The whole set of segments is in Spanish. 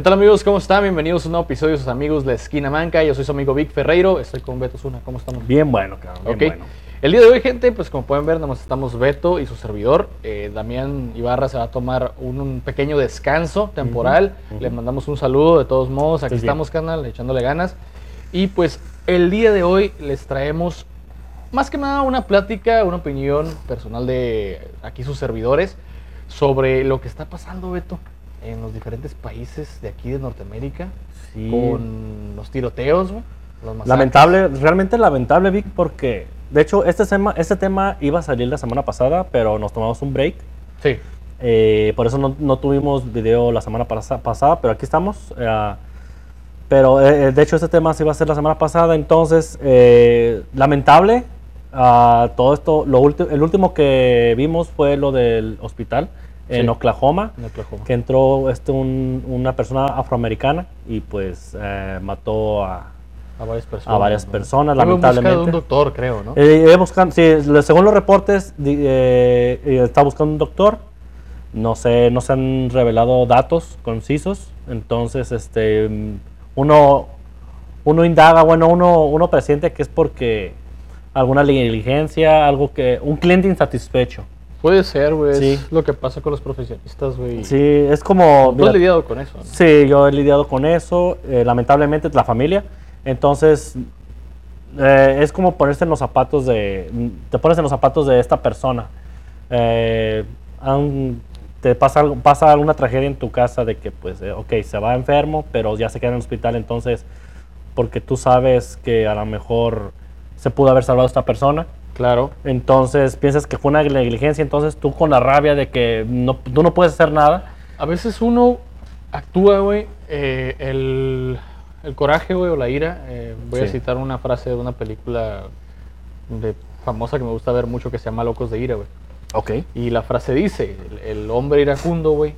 ¿Qué tal amigos? ¿Cómo están? Bienvenidos a un nuevo episodio de sus amigos La Esquina Manca. Yo soy su amigo Vic Ferreiro, estoy con Beto Zuna. ¿Cómo estamos? Bien bueno, cabrón. Bien bueno. El día de hoy, gente, pues como pueden ver, nada más estamos Beto y su servidor. Eh, Damián Ibarra se va a tomar un, un pequeño descanso temporal. ujú. Le mandamos un saludo de todos modos. Aquí bien. estamos, canal, echándole ganas. Y pues el día de hoy les traemos más que nada una plática, una opinión personal de aquí sus servidores sobre lo que está pasando, Beto, en los diferentes países de aquí de Norteamérica Sí. con los tiroteos, güey. Lamentable, realmente lamentable, Vic, porque de hecho este tema, este tema iba a salir la semana pasada, pero nos tomamos un break. Sí. Eh, por eso no, no tuvimos video la semana pasa- pasada, pero aquí estamos. eh, pero eh, de hecho este tema se iba a hacer la semana pasada, entonces eh, lamentable. ah, todo esto, lo el último que vimos fue lo del hospital en Sí. Oklahoma. En Oklahoma. que entró este, un- una persona afroamericana y pues eh, mató a, A varias personas. a varias personas, de un lamentablemente. doctor, creo, ¿no? Eh, iba buscando, sí, según los reportes, eh, eh, está buscando un doctor. No sé, no se han revelado datos concisos. Entonces, este, uno, uno indaga, bueno, uno, uno presiente que es porque alguna negligencia, algo que, un cliente insatisfecho. Puede ser, güey. Sí. Es lo que pasa con los profesionistas, güey. Sí, es como. Tú has lidiado con eso, ¿no? Sí, yo he lidiado con eso, eh, lamentablemente la familia. Entonces, eh, es como ponerse en los zapatos de, te pones en los zapatos de esta persona. Eh, te pasa, pasa alguna tragedia en tu casa de que, pues, eh, ok, se va enfermo, pero ya se queda en el hospital, entonces, porque tú sabes que a lo mejor se pudo haber salvado esta persona. Claro. Entonces piensas que fue una negligencia, entonces tú con la rabia de que no, tú no puedes hacer nada, A veces uno actúa, güey, eh, el, el coraje, güey, o la ira. eh, voy a citar una frase de una película de, famosa que me gusta ver mucho que se llama Locos de Ira, güey. ok, Y la frase dice, el, el hombre iracundo, güey,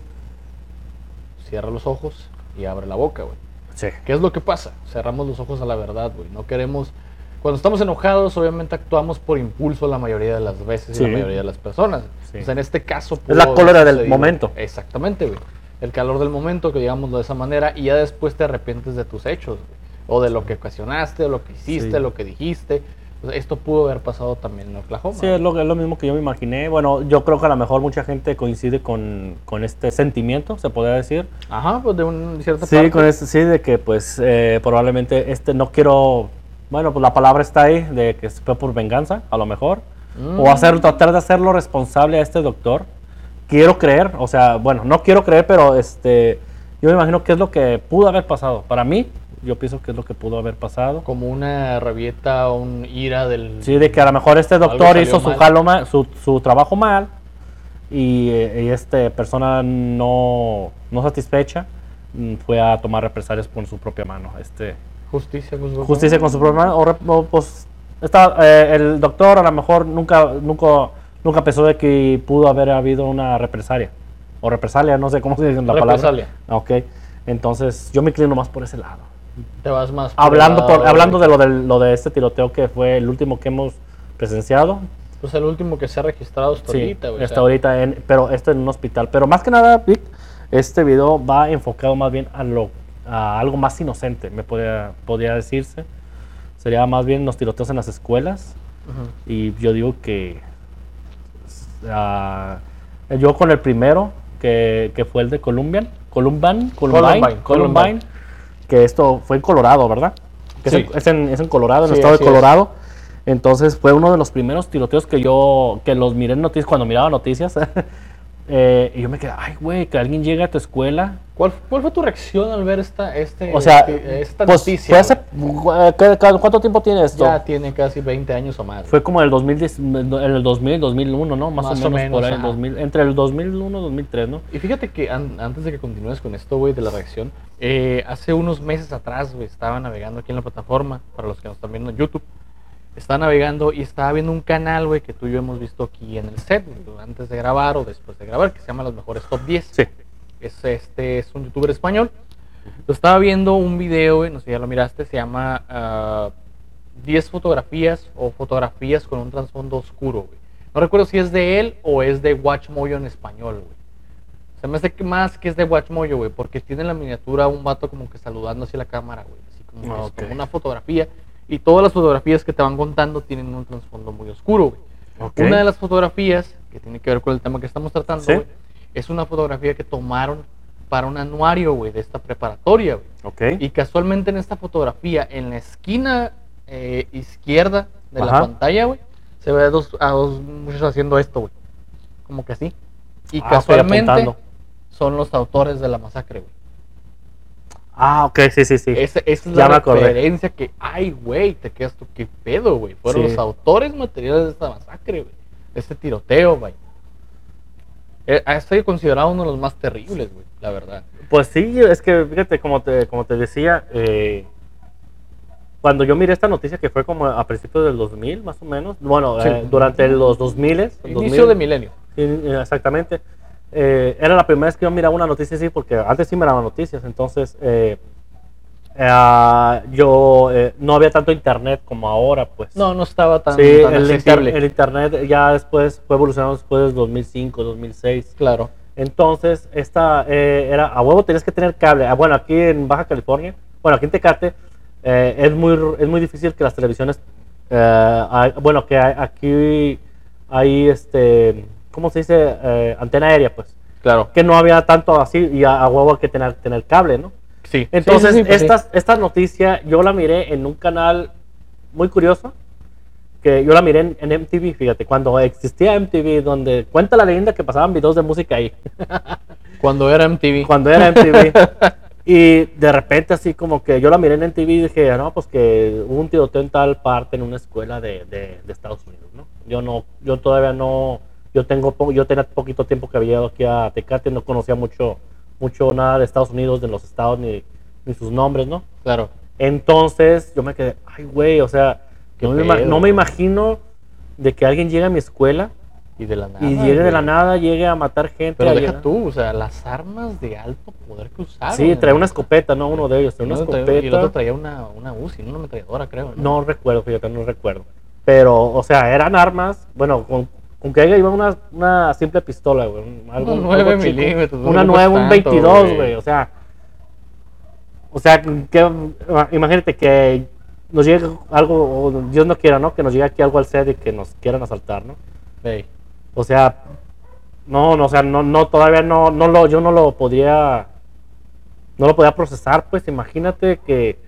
cierra los ojos y abre la boca, güey. sí. ¿Qué es lo que pasa? Cerramos los ojos a la verdad, güey. No queremos... Cuando estamos enojados, obviamente actuamos por impulso la mayoría de las veces y Sí. la mayoría de las personas. Sí. Entonces, en este caso... Es la cólera del momento. Exactamente, güey. El calor del momento, que digámoslo de esa manera, y ya después te arrepientes de tus hechos, güey. O de lo que ocasionaste, o lo que hiciste, Sí. lo que dijiste. Entonces, esto pudo haber pasado también en Oklahoma. Sí, es lo, es lo mismo que yo me imaginé. Bueno, yo creo que a lo mejor mucha gente coincide con, con este sentimiento, se podría decir. Ajá, pues de una cierta Sí, parte. con este, sí, de que pues eh, probablemente este no quiero, bueno, pues la palabra está ahí, de que fue por venganza, a lo mejor. Mm. O hacer, tratar de hacerlo responsable a este doctor. Quiero creer, o sea, bueno, no quiero creer, pero este, yo me imagino que es lo que pudo haber pasado. Para mí, yo pienso que es lo que pudo haber pasado. Como una rabieta o un ira del... Sí, de que a lo mejor este doctor hizo su, mal. su, su trabajo mal y, y esta persona no, no satisfecha mm, fue a tomar represalias con su propia mano. Este, Justicia, pues, güey. justicia con su propia mano. O, o, pues, está, eh, el doctor a lo mejor nunca, nunca, nunca pensó de que pudo haber habido una represalia. O represalia, no sé cómo se dice la Represalia. palabra. Ok. Entonces, yo me inclino más por ese lado. Te vas más... por Hablando, por, lado hablando de lo, del- lo de este tiroteo que fue el último que hemos presenciado. Pues el último que se ha registrado hasta Sí, ahorita, güey. o hasta sea, ahorita, en, pero esto en un hospital. Pero más que nada, Vic, este video va enfocado más bien a, lo, a algo más inocente, me podría, podría decirse. Sería más bien los tiroteos en las escuelas. Y yo digo que ah, yo con el primero, que, que fue el de Columbian, Columban, Columbine, Columbine, Columbine, Columbine. que esto fue en Colorado, ¿verdad? Que es Sí. en- es, en, es en Colorado, en el estado de es. Colorado. Entonces fue uno de los primeros tiroteos que yo, que los miré en noticias, cuando miraba noticias. eh, y yo me quedé, ay, güey, que alguien llegue a tu escuela. ¿Cuál, cuál fue tu reacción al ver esta, este, O sea, este- esta pues, noticia? hace, ¿cuánto tiempo tiene esto? Ya tiene casi 20 años o más. Fue como en el 2010, en el 2000, 2001, ¿no? Más, Más o o menos, por menos, ahí, ajá. 2000, entre el 2001 y 2003, ¿no? Y fíjate que an- antes de que continúes con esto, güey, de la reacción, eh, hace unos meses atrás, güey, estaba navegando aquí en la plataforma, para los que nos están viendo en YouTube, estaba navegando y estaba viendo un canal, güey, que tú y yo hemos visto aquí en el set, antes de grabar o después de grabar, que se llama Los Mejores Top 10. Sí. Es, este es un youtuber español. Lo estaba viendo un video, güey, no sé si ya lo miraste, se llama ah, 10 fotografías o fotografías con un trasfondo oscuro, güey. No recuerdo si es de él o es de Watch Moyo en español, güey. Se me hace que más que es de Watchmojo, güey, porque tiene la miniatura un vato como que saludando hacia la cámara, güey. Así como, Ah, como una fotografía. Y todas las fotografías que te van contando tienen un trasfondo muy oscuro, güey. Ok. Una de las fotografías, que tiene que ver con el tema que estamos tratando, Sí. güey, es una fotografía que tomaron para un anuario, güey, de esta preparatoria, güey. Ok. Y casualmente en esta fotografía, en la esquina eh, izquierda de la pantalla, güey, se ve a dos, a dos muchachos haciendo esto, güey. Como que así. Y Ah, casualmente son los autores de la masacre, güey. Ah, ok, sí, sí, sí. Esa, esa es Ya la acordé. referencia que, ay, güey, te quedas tú, qué pedo, güey. Fueron Sí. los autores materiales de esta masacre, güey. De este tiroteo, güey. Eh, ha sido considerado uno de los más terribles, güey, la verdad. Pues sí, es que fíjate, como te, como te decía, eh, cuando yo miré esta noticia que fue como a principios del 2000, más o menos, bueno, Sí. eh, durante los 2000, Inicio de milenio. Exactamente. Eh, era la primera vez que yo miraba una noticia así, porque antes sí miraba noticias, entonces eh, eh, yo eh, no había tanto internet como ahora, pues. No, no estaba tan, sí, tan el, inter- accesible. el internet ya después fue evolucionando después del 2005, 2006. Claro. Entonces, esta eh, era a huevo tenías que tener cable. Ah, bueno, aquí en Baja California, bueno, aquí en Tecate, es, muy, es muy difícil que las televisiones, hay- bueno, que hay- aquí hay, este, ¿cómo se dice? Eh, antena aérea, pues. Claro. Que no había tanto así y a, a huevo hay que tener, tener cable, ¿no? Sí. Entonces, Sí, sí, sí, pues sí. esta, esta noticia yo la miré en un canal muy curioso, que yo la miré en, en MTV, fíjate, cuando existía MTV, donde cuenta la leyenda que pasaban videos de música ahí, Cuando era MTV. cuando era MTV. y de repente así como que yo la miré en MTV y dije, no, pues que hubo un tiroteo en tal parte en una escuela de, de- de Estados Unidos, ¿no? Yo no, yo todavía no, yo tengo, yo tenía poquito tiempo que había llegado aquí a Tecate, no conocía mucho, mucho nada de Estados Unidos, de los estados ni, ni sus nombres, ¿no? Claro. Entonces yo me quedé, ay, güey, o sea, no me, no me imagino de que alguien llegue a mi escuela Y de la nada. y llegue de la nada, llegue a matar gente. Pero deja llegar- tú, o sea, las armas de alto poder que usaron. Sí, güey. una escopeta, ¿no? Uno de ellos, trae Y una otro traía- escopeta. Y el otro traía una, una UCI, una ametralladora, creo. No recuerdo, fíjate, no recuerdo. Pero, o sea, eran armas, bueno, con, con que haya iba una, una simple pistola, güey. un- Algo, Una 9 algo milímetros, Una ocupas 9, un tanto, 22, güey. O sea, o sea, que, imagínate que nos llegue algo, o Dios no quiera, ¿no? Que nos llegue aquí algo al set y que nos quieran asaltar, ¿no? Ey, O sea, no, no, o sea, no, no, todavía no, no lo, yo no lo podía, no lo podía procesar, pues imagínate que,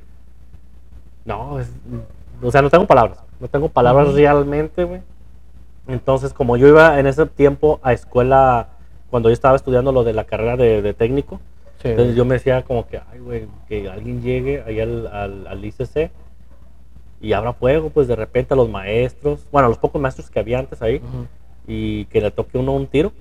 no, es- o sea, no tengo palabras, no tengo palabras realmente, güey. Entonces, como yo iba en ese tiempo a escuela, cuando yo estaba estudiando lo de la carrera de, de técnico, sí, entonces yo me decía como que, ay, güey, que alguien llegue ahí al, al, al ICC y abra fuego, pues de repente a los maestros, bueno, a los pocos maestros que había antes ahí, y que le toque uno un tiro.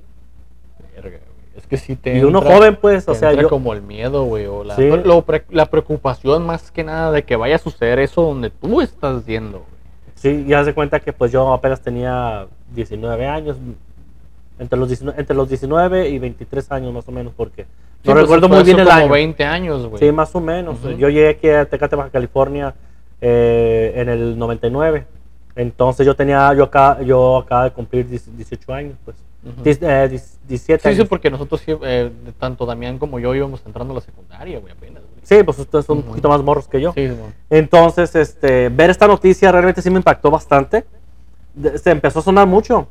Es que sí te Y uno entra- joven, pues, o sea, entra yo... como el miedo, güey, o la, Sí. lo pre- la preocupación más que nada de que vaya a suceder eso donde tú estás yendo. Sí, ya se cuenta que pues yo apenas tenía 19 años, entre los 19, entre los 19 y 23 años más o menos, porque Sí, no pues, recuerdo muy bien el como año. 20 años, güey. Sí, más o menos. Ujú. Yo llegué aquí a Tecate, Baja California eh, en el 99. Entonces yo tenía, yo acá, yo acaba de cumplir 10 18 años, pues. Ujú. Diez- eh, diez- 17 Sí, sí, años. porque nosotros, sí, eh, tanto Damián como yo íbamos entrando a la secundaria, güey, apenas, güey. Sí, pues ustedes son un poquito más morros que yo. Sí. Entonces, este, ver esta noticia realmente sí me impactó bastante. De- Se empezó a sonar mucho,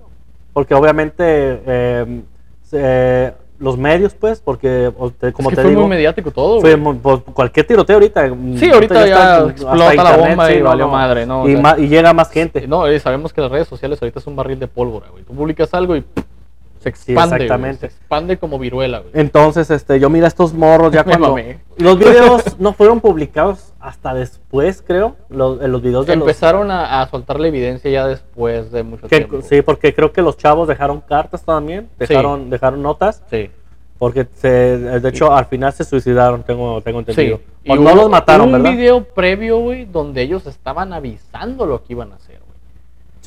porque obviamente eh, los medios, pues, porque como es que te fue digo, muy mediático todo, fue por cualquier tiroteo ahorita. Sí, ahorita ya está- explota la internet, bomba y sí, valió no. madre, ¿no? O Y, sea, ma- y llega más gente. No, eh, sabemos que las redes sociales ahorita es un barril de pólvora, güey. Tú publicas algo y. se Sí, expande, güey. exactamente. Se expande como viruela, güey. Entonces, este, yo mira estos morros ya cuando los videos no fueron publicados hasta después, creo, los, los videos de los- Empezaron a, a soltar la evidencia ya después de mucho que- tiempo. sí, porque creo que los chavos dejaron cartas también, dejaron, dejaron notas. Sí. Porque se, de hecho al final se suicidaron, tengo, tengo entendido. Sí. O Y no hubo los mataron, un ¿verdad? video previo, güey, donde ellos estaban avisando lo que iban a hacer.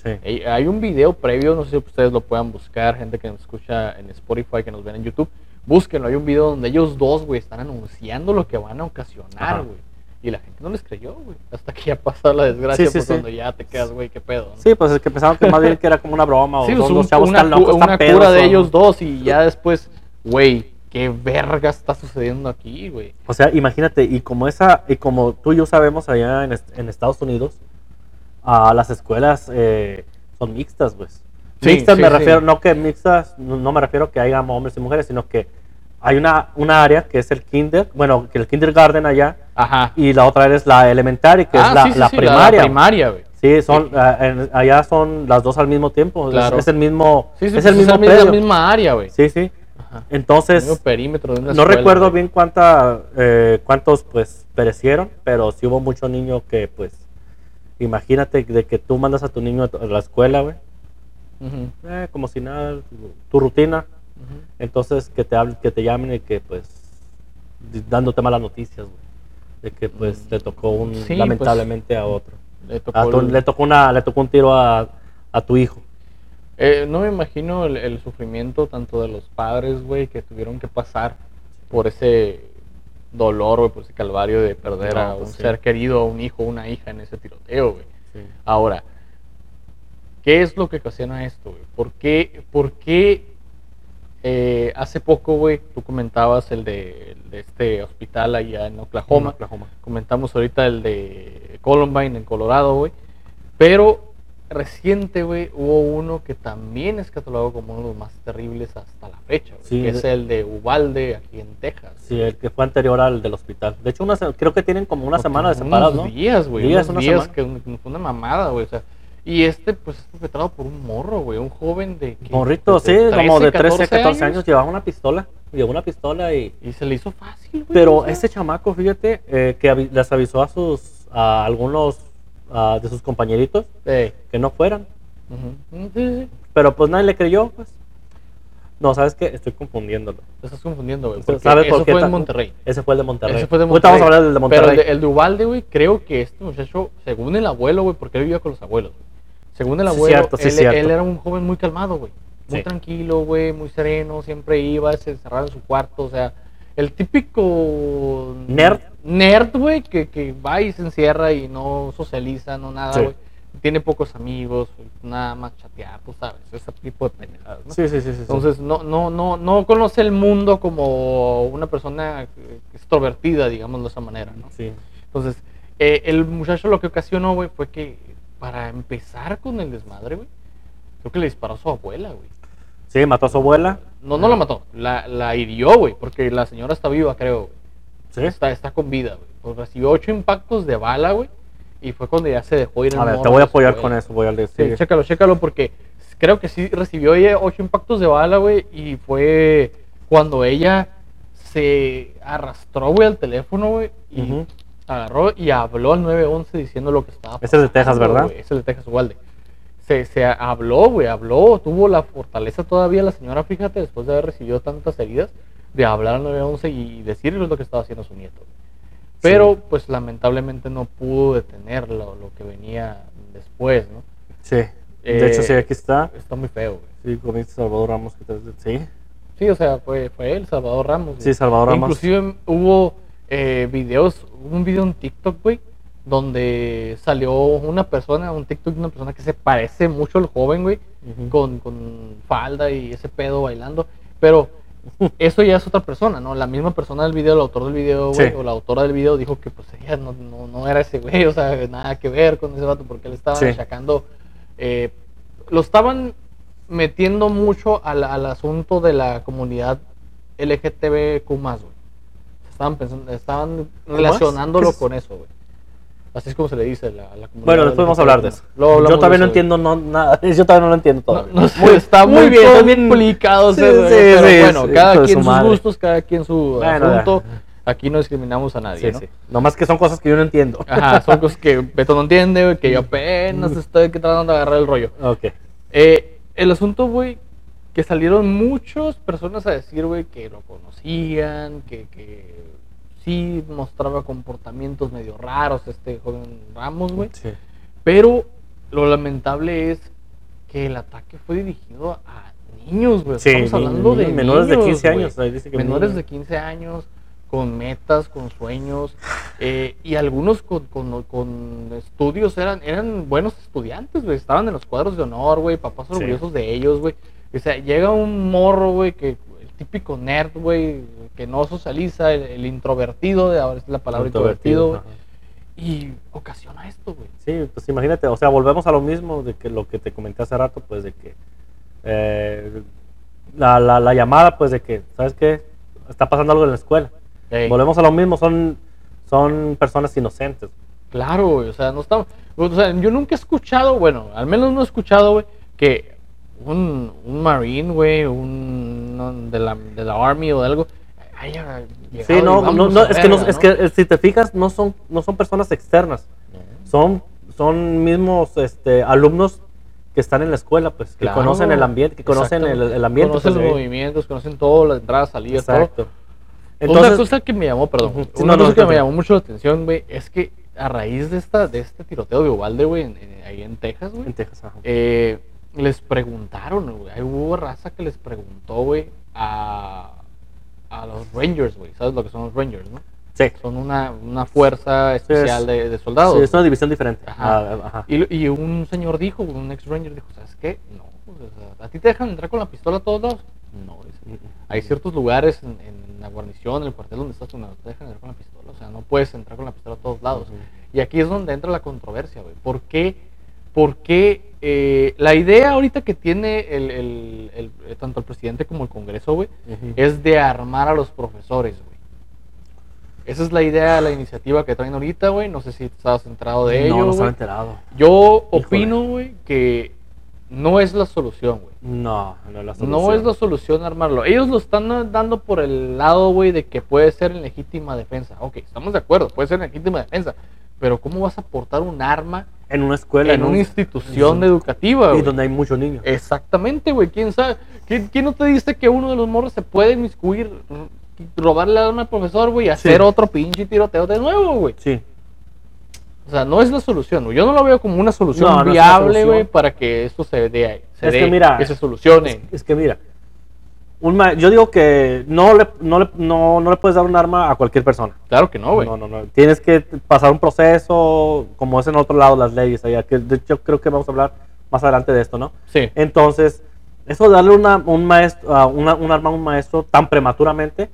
Sí. Hay- un video previo, no sé si ustedes lo puedan buscar, gente que nos escucha en Spotify, que nos ven en YouTube, búsquenlo. Hay un video donde ellos dos, güey, están anunciando lo que van a ocasionar, güey. Y la gente no les creyó, güey. Hasta que ya pasó la desgracia, Sí, sí, pues sí. cuando ya te quedas, güey, qué pedo. ¿no? Sí, pues es que pensaban que más bien que era como una broma o Sí, pues, un- chavos una, locos, una cura de ellos dos y ya después, güey, ¿qué verga está sucediendo aquí, güey? O sea, imagínate, y como esa, y como tú y yo sabemos allá en, en Estados Unidos, a las escuelas eh, son mixtas, pues. Sí, mixtas sí, me sí. refiero, no que mixtas, no, no me refiero que haya hombres y mujeres, sino que hay una, una área que es el kinder, bueno, que el kindergarten allá, Ajá. y la otra área es la elementary, que Ah, es la, sí, sí, la primaria. primaria, güey. Sí, son, ah, en- allá son las dos al mismo tiempo, es- Claro. es, el mismo, Sí, sí, es pues el mismo es la misma área, güey. Sí, sí. Ajá. Entonces, El perímetro de una no escuela, recuerdo bien cuánta, eh, cuántos pues perecieron, pero sí hubo muchos niños que pues, imagínate de que tú mandas a tu niño a la escuela, güey, eh, como si nada, tu, rutina, entonces que te hablen, que te llamen y que pues, dándote malas noticias, güey, de que pues le tocó un, Mm. Sí, lamentablemente a otro. Le tocó A tu- el- le tocó una, le tocó un tiro a, a tu hijo. Eh, no me imagino el, el sufrimiento tanto de los padres, güey, que tuvieron que pasar por ese dolor, güey, por ese calvario de perder No, a pues un sí. ser querido, a un hijo, una hija en ese tiroteo, güey. Sí. Ahora, ¿qué es lo que ocasiona esto, güey? ¿Por qué, por qué eh, hace poco, güey, tú comentabas el de, el de este hospital allá en Oklahoma? Oklahoma. Comentamos ahorita el de Columbine en Colorado, güey. Pero reciente, güey, hubo uno que también es catalogado como uno de los más terribles hasta la fecha, Sí, que es el de Uvalde, aquí en Texas. Sí, el que fue anterior al del hospital. De hecho, una, creo que tienen como una semana de separados, unos ¿no? días, güey. Días, unos una días semana. que un- que fue una mamada, güey. O sea, y este, pues, es perpetrado por un morro, güey. Un joven de. ¿qué? Morrito, sí, como de 13, 14 14 años, llevaba una pistola. Llevaba una pistola y... Y se le hizo fácil, güey. Pero o sea. ese chamaco, fíjate, eh, que les avisó a sus... a algunos ah, de sus compañeritos Eh, que no fueran. sí, sí. Pero pues nadie le creyó, pues. No, ¿sabes qué? Estoy confundiéndolo. Te estás confundiendo, güey. porque ¿Sabes por eso qué fue tan- Monterrey. Ese fue el de Monterrey. Ese fue de Ahorita Monterrey. vamos a hablar del de Monterrey. Pero el de, el de Uvalde, güey, creo que este muchacho, según el abuelo, güey, porque él vivía con los abuelos, güey. Según el Sí, abuelo, cierto, sí, él, cierto. él era un joven muy calmado, güey. Muy Sí. tranquilo, güey, muy sereno, siempre iba, se encerraba en su cuarto, o sea, el típico... Nerd. Nerd, güey, que, que va y se encierra y no socializa, no nada, Sí. güey. Tiene pocos amigos, nada más chatear, tú sabes, ese tipo de pendejadas, ¿no? Sí, sí, sí, sí. sí. Entonces no, no, no, no conoce el mundo como una persona extrovertida, digamos de esa manera, ¿no? Sí. Entonces, eh, el muchacho lo que ocasionó, güey, fue que para empezar con el desmadre, güey, creo que le disparó a su abuela, güey. Sí, mató a su abuela. No, no la mató, la, la hirió, güey, porque la señora está viva, creo, güey. Sí. Está, está con vida, güey. Pues recibió ocho impactos de bala, güey, y fue cuando ya se dejó ir A ver, te voy a apoyar con eso. Voy a Sí, decir. chécalo, chécalo, porque creo que sí recibió ella ocho impactos de bala, güey, y fue cuando ella se arrastró, güey, al teléfono, güey, y Ujú. agarró y habló al 911 diciendo lo que estaba Ese es de Texas, pasando, ¿verdad? Ese es de Texas, Uvalde. Se, se habló, güey, habló, tuvo la fortaleza todavía la señora, fíjate, después de haber recibido tantas heridas, de hablar al 911 y decirle lo que estaba haciendo su nieto. Pero, Sí. pues, lamentablemente no pudo detener lo, lo que venía después, ¿no? Sí. De hecho, sí, Eh, aquí está. Está muy feo, güey. Sí, comiste Salvador Ramos. que te- Sí. Sí, o sea, fue, fue él, Salvador Ramos. Sí. Salvador Ramos. Inclusive hubo eh, videos, hubo un video en TikTok, güey, donde salió una persona, un TikTok de una persona que se parece mucho al joven, güey, con, con falda y ese pedo bailando. Pero eso ya es otra persona, ¿no? La misma persona del video, el autor del video, güey, Sí. o la autora del video dijo que pues ella no, no, no era ese güey, o sea, nada que ver con ese vato, porque él estaba Sí. achacando. eh, lo estaban metiendo mucho al, al asunto de la comunidad LGTBQ, güey. Estaban pensando, estaban relacionándolo con eso, güey. Así es como se le dice a la, a la comunidad. Bueno, después vamos a hablar de eso. Luego Yo todavía no entiendo no, nada. Yo todavía no lo entiendo No, todavía. no sé, está muy, bien, complicado. Sí, sí, pero sí, bueno, cada quien su sus gustos, cada quien su Bueno, asunto. ya. Aquí no discriminamos a nadie, Sí, ¿no? sí. Nomás que son cosas que yo no entiendo. Ajá, son cosas que Beto no entiende, que yo apenas estoy tratando de agarrar el rollo. Ok. Eh, el asunto, güey, que salieron muchas personas a decir, güey, que lo conocían, que, que sí mostraba comportamientos medio raros este joven Ramos, güey. Sí. Pero lo lamentable es que el ataque fue dirigido a niños, güey. Sí, Estamos hablando de ni- menores de niños, 15 güey. años, ahí dice que menores niños. de 15 años, con metas, con sueños, eh, y algunos con, con- con estudios, eran, eran buenos estudiantes, güey. Estaban en los cuadros de honor, güey. Papás Sí. orgullosos de ellos, güey. O sea, llega un morro, güey, que típico nerd, güey, que no socializa, el, el introvertido, de ahora es la palabra introvertido, y ocasiona esto, güey. Sí, pues imagínate, o sea, volvemos a lo mismo de que lo que te comenté hace rato, pues de que eh, la, la, la llamada, pues de que, ¿sabes qué? Está pasando algo en la escuela. Volvemos a lo mismo, son, son personas inocentes. Claro, güey, o sea, no estamos, o sea, yo nunca he escuchado, bueno, al menos no he escuchado, güey, que un, un marine, güey, un no, de la, de la army o de algo, haya llegado Sí, no, es que, no, es que eh, si te fijas, no son, no son personas externas, No. son, son mismos este, alumnos que están en la escuela, pues, que Claro. conocen el ambiente, que conocen el, ambiente. Conocen pues, los movimientos, conocen todo, las entradas, salidas, todo. Exacto. una cosa que me llamó, perdón. Sí, una no, no, cosa que me llamó mucho la atención, güey, es que a raíz de esta de este tiroteo de Uvalde, güey, en- en- ahí en Texas, güey, en Texas, ajá. eh, les preguntaron, güey, hubo raza que les preguntó, güey, a, a los Rangers, güey, ¿sabes lo que son los Rangers, no? sí, Son una, una fuerza especial es- de, de soldados. sí, es una división diferente. Ajá. Ah, ajá. Y, y un señor dijo, un ex Ranger dijo, ¿sabes qué? No, pues, o sea, ¿a ti te dejan entrar con la pistola a todos lados? No, dice. Hay ciertos lugares en, en la guarnición, en el cuartel donde estás, donde no te dejan entrar con la pistola. O sea, no puedes entrar con la pistola a todos lados. Y aquí es donde entra la controversia, güey. ¿Por qué? ¿Por qué eh, la idea ahorita que tiene el, el- el- eh, tanto el presidente como el Congreso, güey, Ujú. es de armar a los profesores, güey? Esa es la idea, la iniciativa que traen ahorita, güey. No sé si estás enterado de ello, no, no estaba enterado. Yo opino, güey, que no es la solución, güey. No, no es la No solución. es la solución armarlo. Ellos lo están dando por el lado, güey, de que puede ser en legítima defensa. Ok, estamos de acuerdo, puede ser en legítima defensa. Pero ¿cómo vas a portar un arma En una escuela. en una un- institución en- educativa, Y donde hay muchos niños. Exactamente, güey. ¿Quién sabe? ¿Quién, quién no te dice que uno de los morros se puede inmiscuir, robarle a un profesor, güey, y hacer otro pinche tiroteo de nuevo, güey? Sí. O sea, no es la solución. Yo no lo veo como una solución No, viable, güey, para que esto se dé, se Es dé, que mira, que se solucione. Es, es que mira, un ma- yo digo que no le, no, le, no, no le puedes dar un arma a cualquier persona. Claro que no, güey. No, no, no. Tienes que pasar un proceso, como es en otro lado las leyes allá, que de hecho creo que vamos a hablar más adelante de esto, ¿no? Sí. Entonces, eso de darle una, un, maestro, a una- un arma a un maestro tan prematuramente,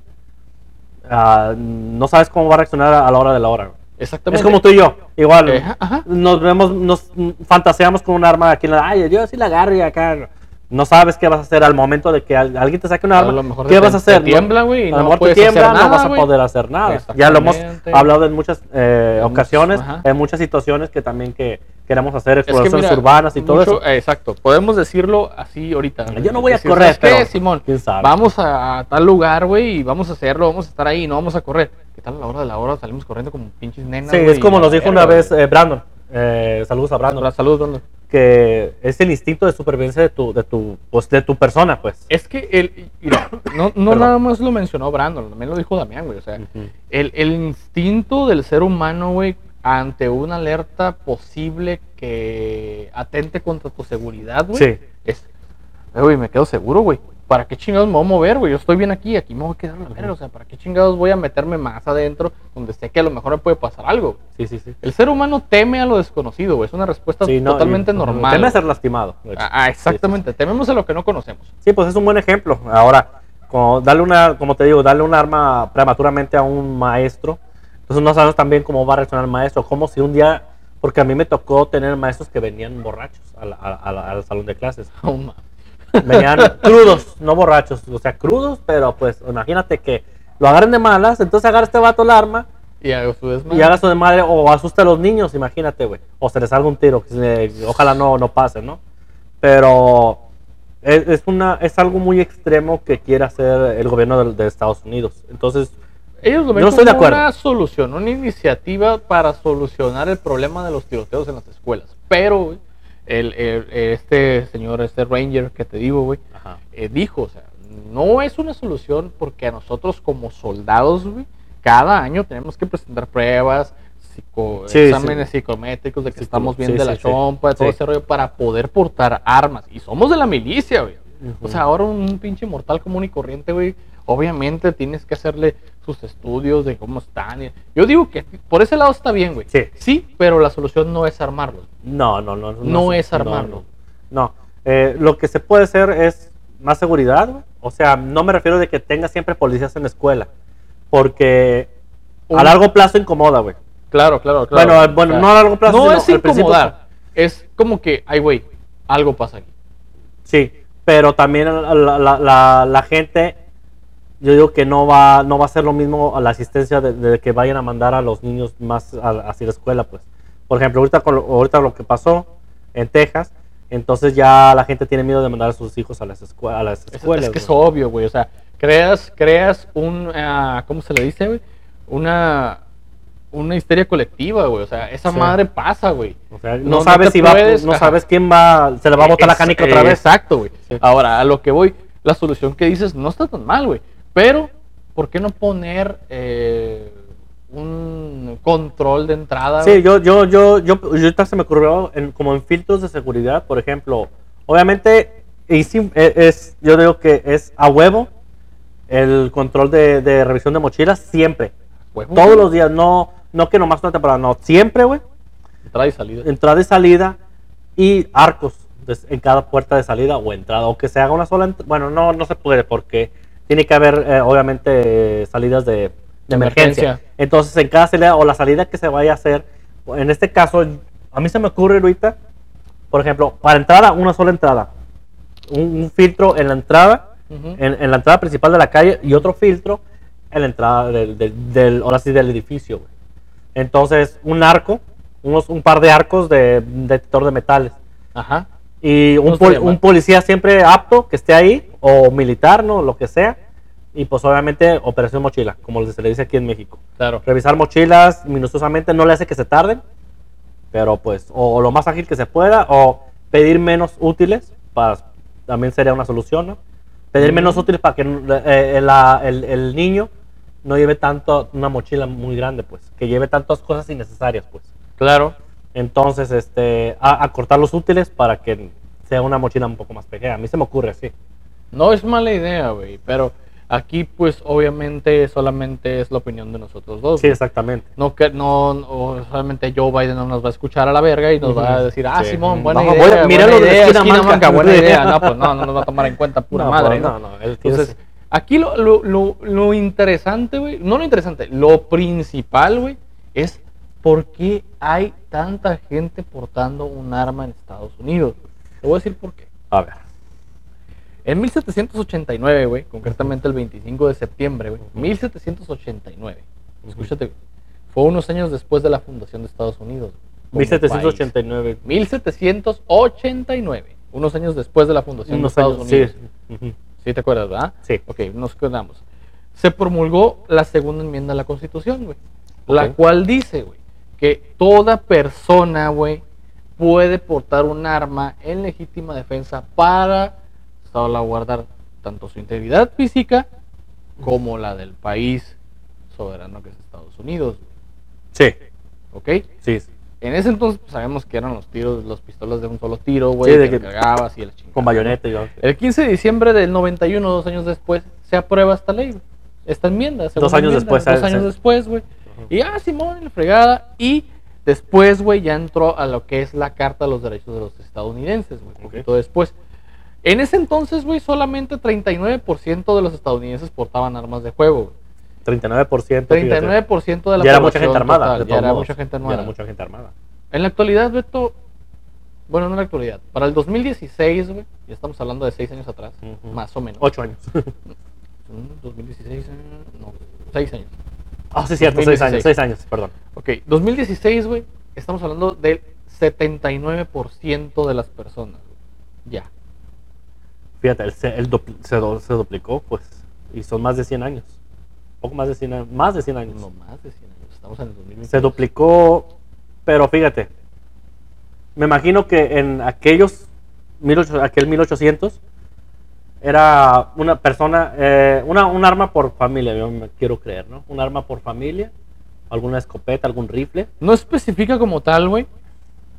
ah, no sabes cómo va a reaccionar a la hora de la hora. güey. Exactamente. Es como tú y yo, igual. Eh. Nos vemos, nos fantaseamos con un arma aquí en la. Ay, yo sí la agarro y acá. No sabes qué vas a hacer al momento de que al- alguien te saque un A arma. lo mejor ¿Qué te- vas a hacer? te tiembla, güey, y A lo no mejor te puedes hacer tiembla, nada, no vas a poder hacer nada. Ya lo hemos hablado en muchas eh, En ocasiones, en muchas situaciones que también que queremos hacer Es que exploraciones mira, urbanas y todo eso. eh, Exacto. Podemos decirlo así ahorita. Yo no voy a Decir, correr, ¿sabes qué, Simón? quién sabe. Vamos a, a tal lugar, güey, y vamos a hacerlo, vamos a estar ahí, no vamos a correr. ¿Qué tal a la hora de la hora? Salimos corriendo como pinches nenas. Sí, es como nos dijo una vez eh, Brandon. Eh, saludos a Brandon. La salud, Brandon. Que es el instinto de supervivencia de tu, de tu, pues, de tu persona, pues. Es que el, mira, no, no nada más lo mencionó Brandon, también lo dijo Damián, güey. O sea, el, el instinto del ser humano, güey, ante una alerta posible que atente contra tu seguridad, güey, Sí. es, "Eh, güey, me quedo seguro, güey. ¿Para qué chingados me voy a mover, güey? Yo estoy bien aquí, aquí me voy a quedar la verga. O sea, ¿para qué chingados voy a meterme más adentro donde sé que a lo mejor me puede pasar algo? Sí, sí, sí. El ser humano teme a lo desconocido, güey. Es una respuesta Sí, no, totalmente y- normal. Teme a ser lastimado. Ah, ah, exactamente. Tememos a lo que no conocemos. Sí, pues es un buen ejemplo. Ahora, como darle una, como te digo, darle un arma prematuramente a un maestro. Entonces no sabes también cómo va a reaccionar el maestro. Como si un día, porque a mí me tocó tener maestros que venían borrachos al, al- al- al salón de clases. Oh. Venían crudos, no borrachos. O sea, crudos, pero pues imagínate que lo agarren de malas. Entonces agarra este vato el arma Y a su desmadre. y haga su de o asusta a los niños, imagínate, güey. O se les salga un tiro, que ojalá no, no pase, ¿no? Pero es, es una, es algo muy extremo que quiere hacer el gobierno de, de Estados Unidos. Entonces, Ellos lo ven no estoy de como acuerdo. una solución, una iniciativa para solucionar el problema de los tiroteos en las escuelas. Pero, güey, el, el- este señor, este Ranger que te digo, güey, eh, dijo, o sea, no es una solución porque a nosotros como soldados, güey, cada año tenemos que presentar pruebas, psico- Sí, exámenes psicométricos de que Psico- estamos bien sí, de la chompa, todo Sí. ese rollo para poder portar armas. Y somos de la milicia, güey. O sea, ahora un pinche mortal común y corriente, güey, obviamente tienes que hacerle sus estudios de cómo están. Yo digo que por ese lado está bien, güey. Sí. Sí, pero la solución no es armarlos. no, no, no. No es no, armarlo. No, No. Eh, lo que se puede hacer es más seguridad, güey. O sea, no me refiero de que tenga siempre policías en la escuela, porque a largo plazo incomoda, güey. Claro, claro, claro. Bueno, bueno, no a largo plazo, No sino es al incomodar. Es como que, ay, güey, algo pasa aquí. Sí, pero también la, la- la- la gente, yo digo que no va, no va a ser lo mismo a la asistencia de, de que vayan a mandar a los niños más a- hacia la escuela, pues. Por ejemplo, ahorita, con ahorita lo que pasó en Texas, entonces ya la gente tiene miedo de mandar a sus hijos a las, escue- a las Es, escuelas. es que es obvio, güey. O sea, creas, creas un, ah, ¿cómo se le dice, güey? Una, una histeria colectiva, güey. O sea, esa Sí. madre pasa, güey. O sea, no, sabes si va, no ajá. sabes quién va, se le va a botar la canica otra vez. Exacto, güey. Sí. Ahora, a lo que voy, la solución que dices no está tan mal, güey. Pero, ¿por qué no poner eh, un control de entrada? Sí, yo, yo, yo, yo, yo se me ocurrió en- como en filtros de seguridad, por ejemplo, obviamente, y sí, e- es, yo digo que es a huevo el control de, de revisión de mochilas siempre, Huevo, todos los días, no, no que nomás una temporada, no, siempre, güey, Entrada y salida. entrada y salida y arcos des- en cada puerta de salida o entrada, o que se haga una sola, bueno, no, no se puede porque tiene que haber, eh, obviamente, salidas de, de De emergencia. emergencia. Entonces, en cada salida o la salida que se vaya a hacer, en este caso, a mí se me ocurre ahorita, por ejemplo, para entrada, una sola entrada, un, un filtro en la entrada, en, en la entrada principal de la calle y otro filtro en la entrada del, del, del- ahora sí, del edificio. güey. Entonces, un arco, unos, un par de arcos de detector de metales. Ajá. Y un, pol- un policía siempre apto que esté ahí, o militar, ¿no? Lo que sea. Y pues obviamente operación mochila, como se le dice aquí en México. Claro. Revisar mochilas minuciosamente no le hace que se tarden, pero pues o, o lo más ágil que se pueda, o pedir menos útiles, para, también sería una solución, ¿no? Pedir Mm. menos útiles para que eh, el, la- el- el niño no lleve tanto, una mochila muy grande, pues, que lleve tantas cosas innecesarias, pues. Claro. Entonces, este, a, acortar los útiles para que sea una mochila un poco más pequeña. A mí se me ocurre así. No es mala idea, güey. Pero aquí, pues, obviamente, solamente es la opinión de nosotros dos. Sí, exactamente. No, que, no, no, solamente Joe Biden no nos va a escuchar a la verga y nos va a decir, ah, Sí. Simón, buena Vamos, idea. mira lo de esquina esquina manca". manca, buena idea. No, pues no, no nos va a tomar en cuenta pura No, madre, pues, ¿no? no, no, él Entonces, aquí lo, lo, lo, lo interesante, güey, no lo interesante, lo principal, güey, es por qué hay tanta gente portando un arma en Estados Unidos. Te voy a decir por qué. A ver. En 1789, güey, concretamente el 25 de septiembre, güey, 1789, escúchate, güey, fue unos años después de la fundación de Estados Unidos. como 1789. país. 1789, unos años después de la fundación Unos de Estados años, Unidos. sí. Te acuerdas, ¿verdad? Sí. Ok, nos quedamos. Se promulgó la segunda enmienda a la Constitución, güey. La cual dice, güey, que toda persona, güey, puede portar un arma en legítima defensa para salvaguardar tanto su integridad física como la del país soberano que es Estados Unidos, Sí. ¿ok? Sí. En ese entonces pues, sabemos que eran los tiros, los pistolas de un solo tiro, güey, Sí, de que que- cargabas y el chingada, Con bayoneta y. El 15 de diciembre del 91, dos años después, se aprueba esta ley. Esta enmienda. Dos años enmienda, después, Dos años después, güey. Y ah, Simón, la fregada. Y después, güey, ya entró a lo que es la Carta de los Derechos de los Estadounidenses, güey. Un poquito después. En ese entonces, güey, solamente 39% de los estadounidenses portaban armas de fuego. güey. 39%. fíjate. 39% de la Ya era mucha población gente armada. total, de Ya era mucha gente Ya armada. era mucha gente armada. En la actualidad, Beto, bueno, no en la actualidad, para el 2016, güey, ya estamos hablando de seis años atrás, Ujú. más o menos. Ocho años. Mm, 2016, eh, no, seis años. Ah, sí, cierto. Seis 2016. años. Seis años, perdón. Ok, 2016, güey, estamos hablando del 79% de las personas, güey. Ya. Fíjate, el, se, dupl- se, do- se duplicó, pues. Y son más de 100 años. Poco más de 100 años. Más de 100 años. No más de 100 años, estamos en el 2020. Se duplicó, pero fíjate, me imagino que en aquellos, 1800, aquel 1800, era una persona, eh, una, un arma por familia, yo me quiero creer, ¿no? Un arma por familia, alguna escopeta, algún rifle, No especifica como tal, güey.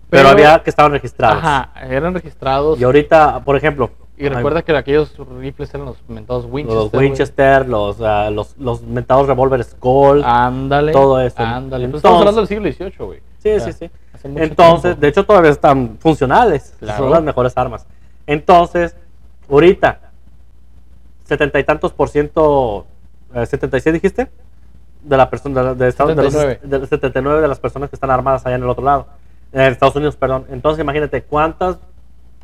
pero, había que estaban registrados. Ajá, eran registrados. Y ahorita, por ejemplo, Y recuerda que aquellos rifles eran los mentados Winchester. los. Winchester, los, ah, los, los mentados revólveres Colt, Ándale. todo eso. Ándale. Pues Entonces- estamos hablando del siglo XVIII, güey. Sí, O sí, sea, sí. Entonces, tiempo. de hecho, todavía están funcionales. Claro. Son las mejores armas. Entonces, ahorita, setenta y tantos por ciento, eh, 76 dijiste, de la persona de, de Estados- de los- 79. de 79 de las personas que están armadas allá en el otro lado, en Estados Unidos, perdón. Entonces imagínate cuántas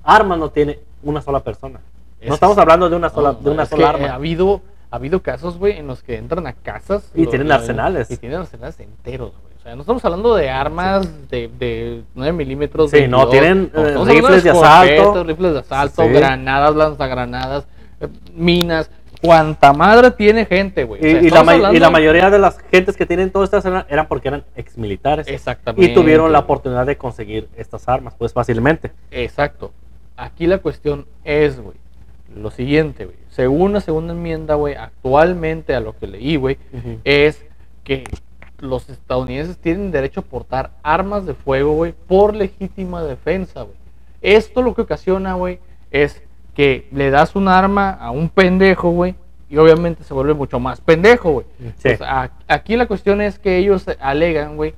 armas no tiene una sola persona. Es- No estamos hablando de una sola, No, de una sola eh, arma. Ha habido, ha habido casos, güey, en los que entran a casas. Y tienen arsenales. Y tienen arsenales enteros, güey. O sea, no estamos hablando de armas de, de 9 milímetros. Sí, no, 22, tienen, eh, hablando rifles de asalto. Rifles de asalto, Sí. granadas, lanzagranadas, eh, minas. Cuanta madre tiene gente, güey. O Y, sea, y may- y hablando- la mayoría de las gentes que tienen todo este arsenal eran porque eran exmilitares. Exactamente. Y tuvieron la oportunidad de conseguir estas armas, pues fácilmente. Exacto. Aquí la cuestión es, güey, lo siguiente, güey. Según la segunda enmienda, güey, actualmente a lo que leí, güey, es que los estadounidenses tienen derecho a portar armas de fuego, güey, por legítima defensa, güey. Esto lo que ocasiona, güey, es que le das un arma a un pendejo, güey, y obviamente se vuelve mucho más pendejo, güey. Sí. Pues, aquí la cuestión es que ellos alegan, güey,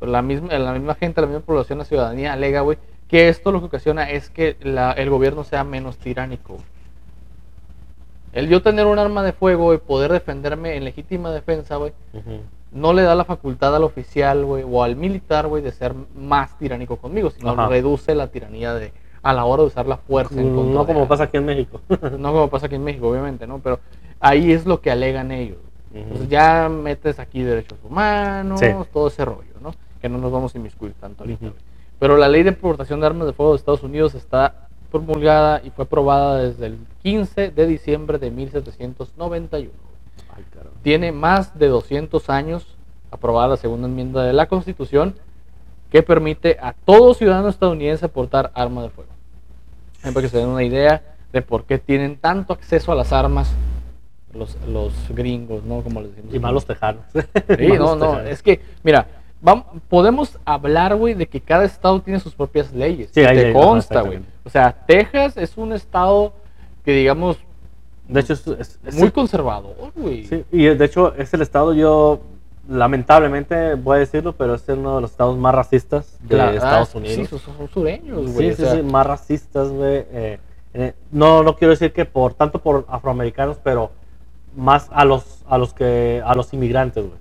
la misma, la misma gente, la misma población, la ciudadanía alega, güey, que esto lo que ocasiona es que la- el gobierno sea menos tiránico. El yo tener un arma de fuego y poder defenderme en legítima defensa, güey, no le da la facultad al oficial, güey, o al militar, güey, de ser más tiránico conmigo, sino Ajá. reduce la tiranía de a la hora de usar la fuerza en contra No como pasa aquí en México. No como pasa aquí en México, obviamente, ¿no? Pero ahí es lo que alegan ellos. Entonces ya metes aquí derechos humanos, Sí. todo ese rollo, ¿no? Que no nos vamos a inmiscuir tanto ahorita. Güey. Pero la ley de importación de armas de fuego de Estados Unidos está promulgada y fue aprobada desde el 15 de diciembre de 1791. Ay. Tiene más de 200 años aprobada la segunda enmienda de la Constitución que permite a todo ciudadano estadounidense portar arma de fuego. Para que se den una idea de por qué tienen tanto acceso a las armas los, los gringos, ¿no? Como les decimos. Y malos tejanos. Sí, no, no, es que, mira, podemos hablar, güey, de que cada estado tiene sus propias leyes. Sí, te consta, güey. O sea, Texas es un estado que, digamos, De hecho, es, es- es muy el- conservador, güey. sí, y de hecho es el estado, yo lamentablemente voy a decirlo, pero es uno de los estados más racistas de Estados ah, Unidos. Sí, son, son sureños, Sí, güey. sí, sea, sí, más racistas, güey. eh, eh, no, no quiero decir que por tanto por afroamericanos, pero más a los a los que a los inmigrantes, güey.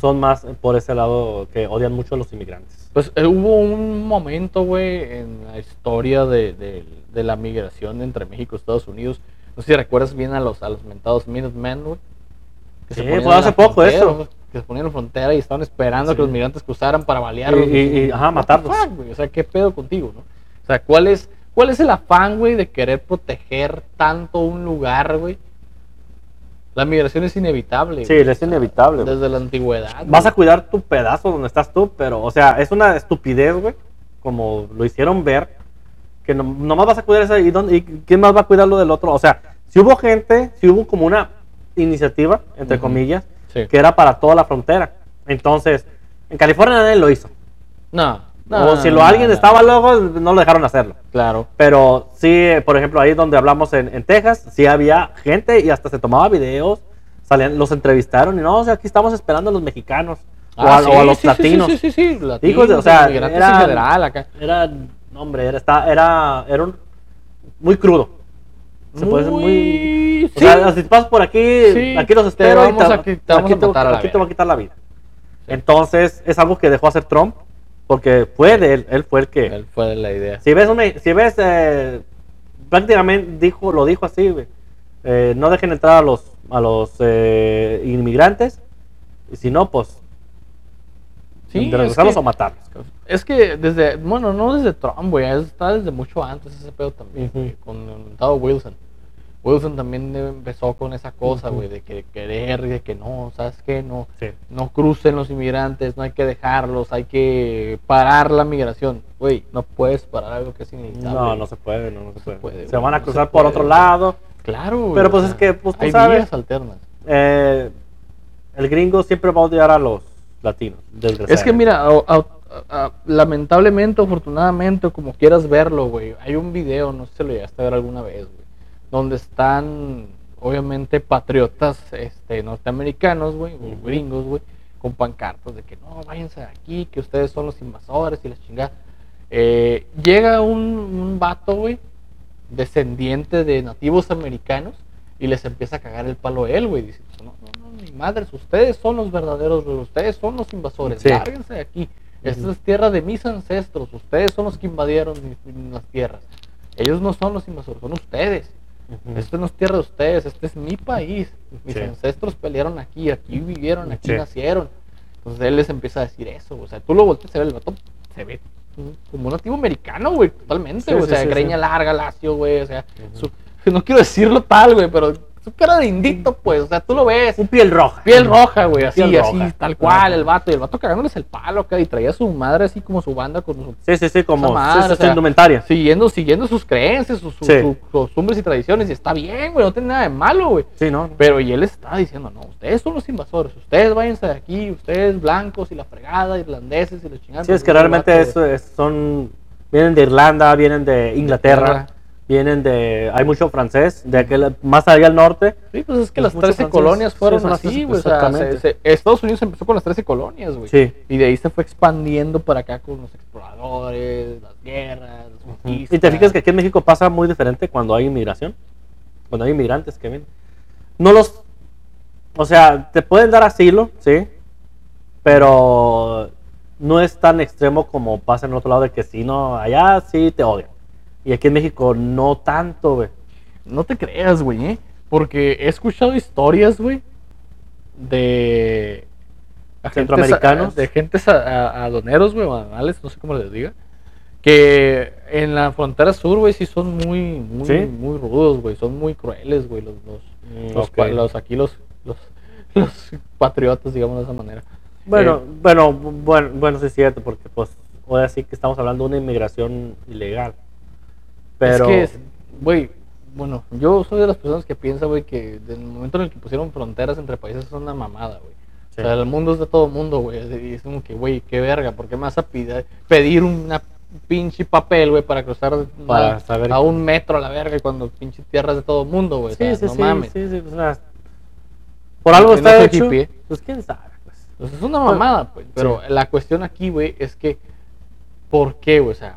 Son más por ese lado que odian mucho a los inmigrantes. Pues eh, hubo un momento, güey, en la historia de, de- de la migración entre México y Estados Unidos. No sé si recuerdas bien a los, a los mentados Minutemen, güey. Sí, fue hace poco eso. Que se ponían en frontera y estaban esperando a que Sí. los migrantes cruzaran para balearlos. Y- y- y, ajá, matarlos. fuck? O sea, ¿qué pedo contigo, no? O sea, ¿cuál es, cuál es el afán, güey, de querer proteger tanto un lugar, güey? La migración es inevitable. Sí, güey. es inevitable. güey. Desde la antigüedad. Vas a cuidar tu pedazo donde estás tú, pero, o sea, es una estupidez, güey, como lo hicieron ver, que no, nomás vas a cuidar esa y, dónde- y quién más va a cuidar lo del otro. O sea, si hubo gente, si hubo como una iniciativa, entre Ujú. comillas, Sí. que era para toda la frontera. Entonces, en California nadie lo hizo. No. O si lo alguien estaba loco, no lo dejaron hacerlo. Claro. Pero sí, por ejemplo, ahí donde hablamos en, en Texas, sí había gente y hasta se tomaba videos, salían, los entrevistaron y no, o sea, aquí estamos esperando a los mexicanos o, Ah, a, sí, o a los sí, latinos. Sí, sí, sí, sí, latinos, Hijos de- o sea, era- en general acá. Era, no, hombre, era, era, era un, muy crudo. Se puede decir muy... Sí. O sea, si pasas por aquí, aquí los te espero y vamos a te vamos a aquí matar a la aquí te va a quitar la vida. Entonces, es algo que dejó hacer Trump, porque fue de él, él fue el que... Él fue la idea. Si ves, si ves eh, prácticamente dijo, lo dijo así. Eh, no dejen entrar a los, a los eh, inmigrantes. Y si no, pues, Sí, de es regresarlos o matarlos. Es que desde, bueno, no desde Trump, güey, está desde mucho antes ese pedo también, Ujú. güey, con el mentado Wilson. Wilson también empezó con esa cosa, güey, de que querer, de que no, ¿sabes qué? No, Sí. no crucen los inmigrantes, no hay que dejarlos, hay que parar la migración. Güey, no puedes parar algo que es inevitable. No, no se puede, no, no se puede. puede, se van a no cruzar por puede, otro lado. Claro, Pero o pues sea, es que, pues, tú hay sabes. vías alternas. Eh, el gringo siempre va a odiar a los latinos. Es que mira, a- a- a- lamentablemente, afortunadamente, como quieras verlo, güey, hay un video, no sé si lo llegaste a ver alguna vez, güey, donde están, obviamente, patriotas este, norteamericanos, güey, o gringos, güey, con pancartas de que no, váyanse de aquí, que ustedes son los invasores y la chingada. Eh, llega un, un vato, güey, descendiente de nativos americanos, y les empieza a cagar el palo a él, güey. Dice, no, no, no, mi madre, ustedes son los verdaderos, ustedes son los invasores, Sí. lárguense de aquí. Esta es tierra de mis ancestros, ustedes son los que invadieron mi- las tierras. Ellos no son los invasores, son ustedes. Ujú. Esto no es tierra de ustedes, este es mi país. Mis Sí. ancestros pelearon aquí, aquí vivieron, aquí Sí. nacieron. Entonces él les empieza a decir eso. O sea, tú lo volteas a ver, el vato se ve como un nativo americano, güey, totalmente. Sí, o sea, greña larga, lacio, güey. O sea, su- no quiero decirlo tal, güey, pero su cara de indito, pues. O sea, tú lo ves. Un piel roja. Piel roja, güey, así, Piel así, roja. tal cual, el vato. Y el vato cagándoles el palo acá y traía a su madre así como su banda con su Sí, sí, sí, como madre, sí, sí, o sea, indumentaria. Siguiendo, siguiendo sus creencias, sus, sus- Sí. sus costumbres y tradiciones. Y está bien, güey, no tiene nada de malo, güey. Sí, ¿no? Pero y él estaba diciendo, no, ustedes son los invasores, ustedes váyanse de aquí, ustedes blancos y la fregada, irlandeses y los chingados. Sí, es que realmente es- es- son vienen de Irlanda, vienen de Inglaterra, Inglaterra. Vienen de hay mucho francés, de aquel más allá al norte. Sí, pues es que Es las mucho 13 francés. colonias fueron así, 13, güey. O sea, se- Estados Unidos empezó con las 13 colonias, güey. Sí. Y de ahí se fue expandiendo para acá con los exploradores, las guerras, los Y conquistas. te fijas que aquí en México pasa muy diferente cuando hay inmigración, cuando hay inmigrantes que vienen. No los, o sea, te pueden dar asilo, sí, pero no es tan extremo como pasa en otro lado de que si no, allá sí te odian. Y aquí en México no tanto, güey. No te creas, güey, ¿eh? Porque he escuchado historias, güey, de... Centroamericanos. a- De gentes aduaneros, güey, o aduanales, no sé cómo les diga. Que en la frontera sur, güey, sí son muy, muy, ¿Sí? muy rudos, güey. Son muy crueles, güey, los, los, Mm, los, los- aquí los, los, los patriotas, digamos de esa manera. Bueno, Eh, bueno, bueno, bueno, sí es cierto, porque pues ahora sí que estamos hablando de una inmigración ilegal. Pero Es que, güey, bueno, yo soy de las personas que piensa, güey, que del momento en el que pusieron fronteras entre países es una mamada, güey. Sí. O sea, el mundo es de todo mundo, güey. Y es como que, güey, qué verga, ¿por qué me vas a pedir una pinche papel, güey, para cruzar Para a, saber- a un metro a la verga cuando pinche tierra es de todo mundo, güey? O sí, sea, sí, no sí, mames. sí, sí, pues, una- por algo no está soy hecho. hippie. Pues quién sabe, pues. Pues es una mamada, pues. Pero la cuestión aquí, güey, es que, ¿por qué, güey? O sea,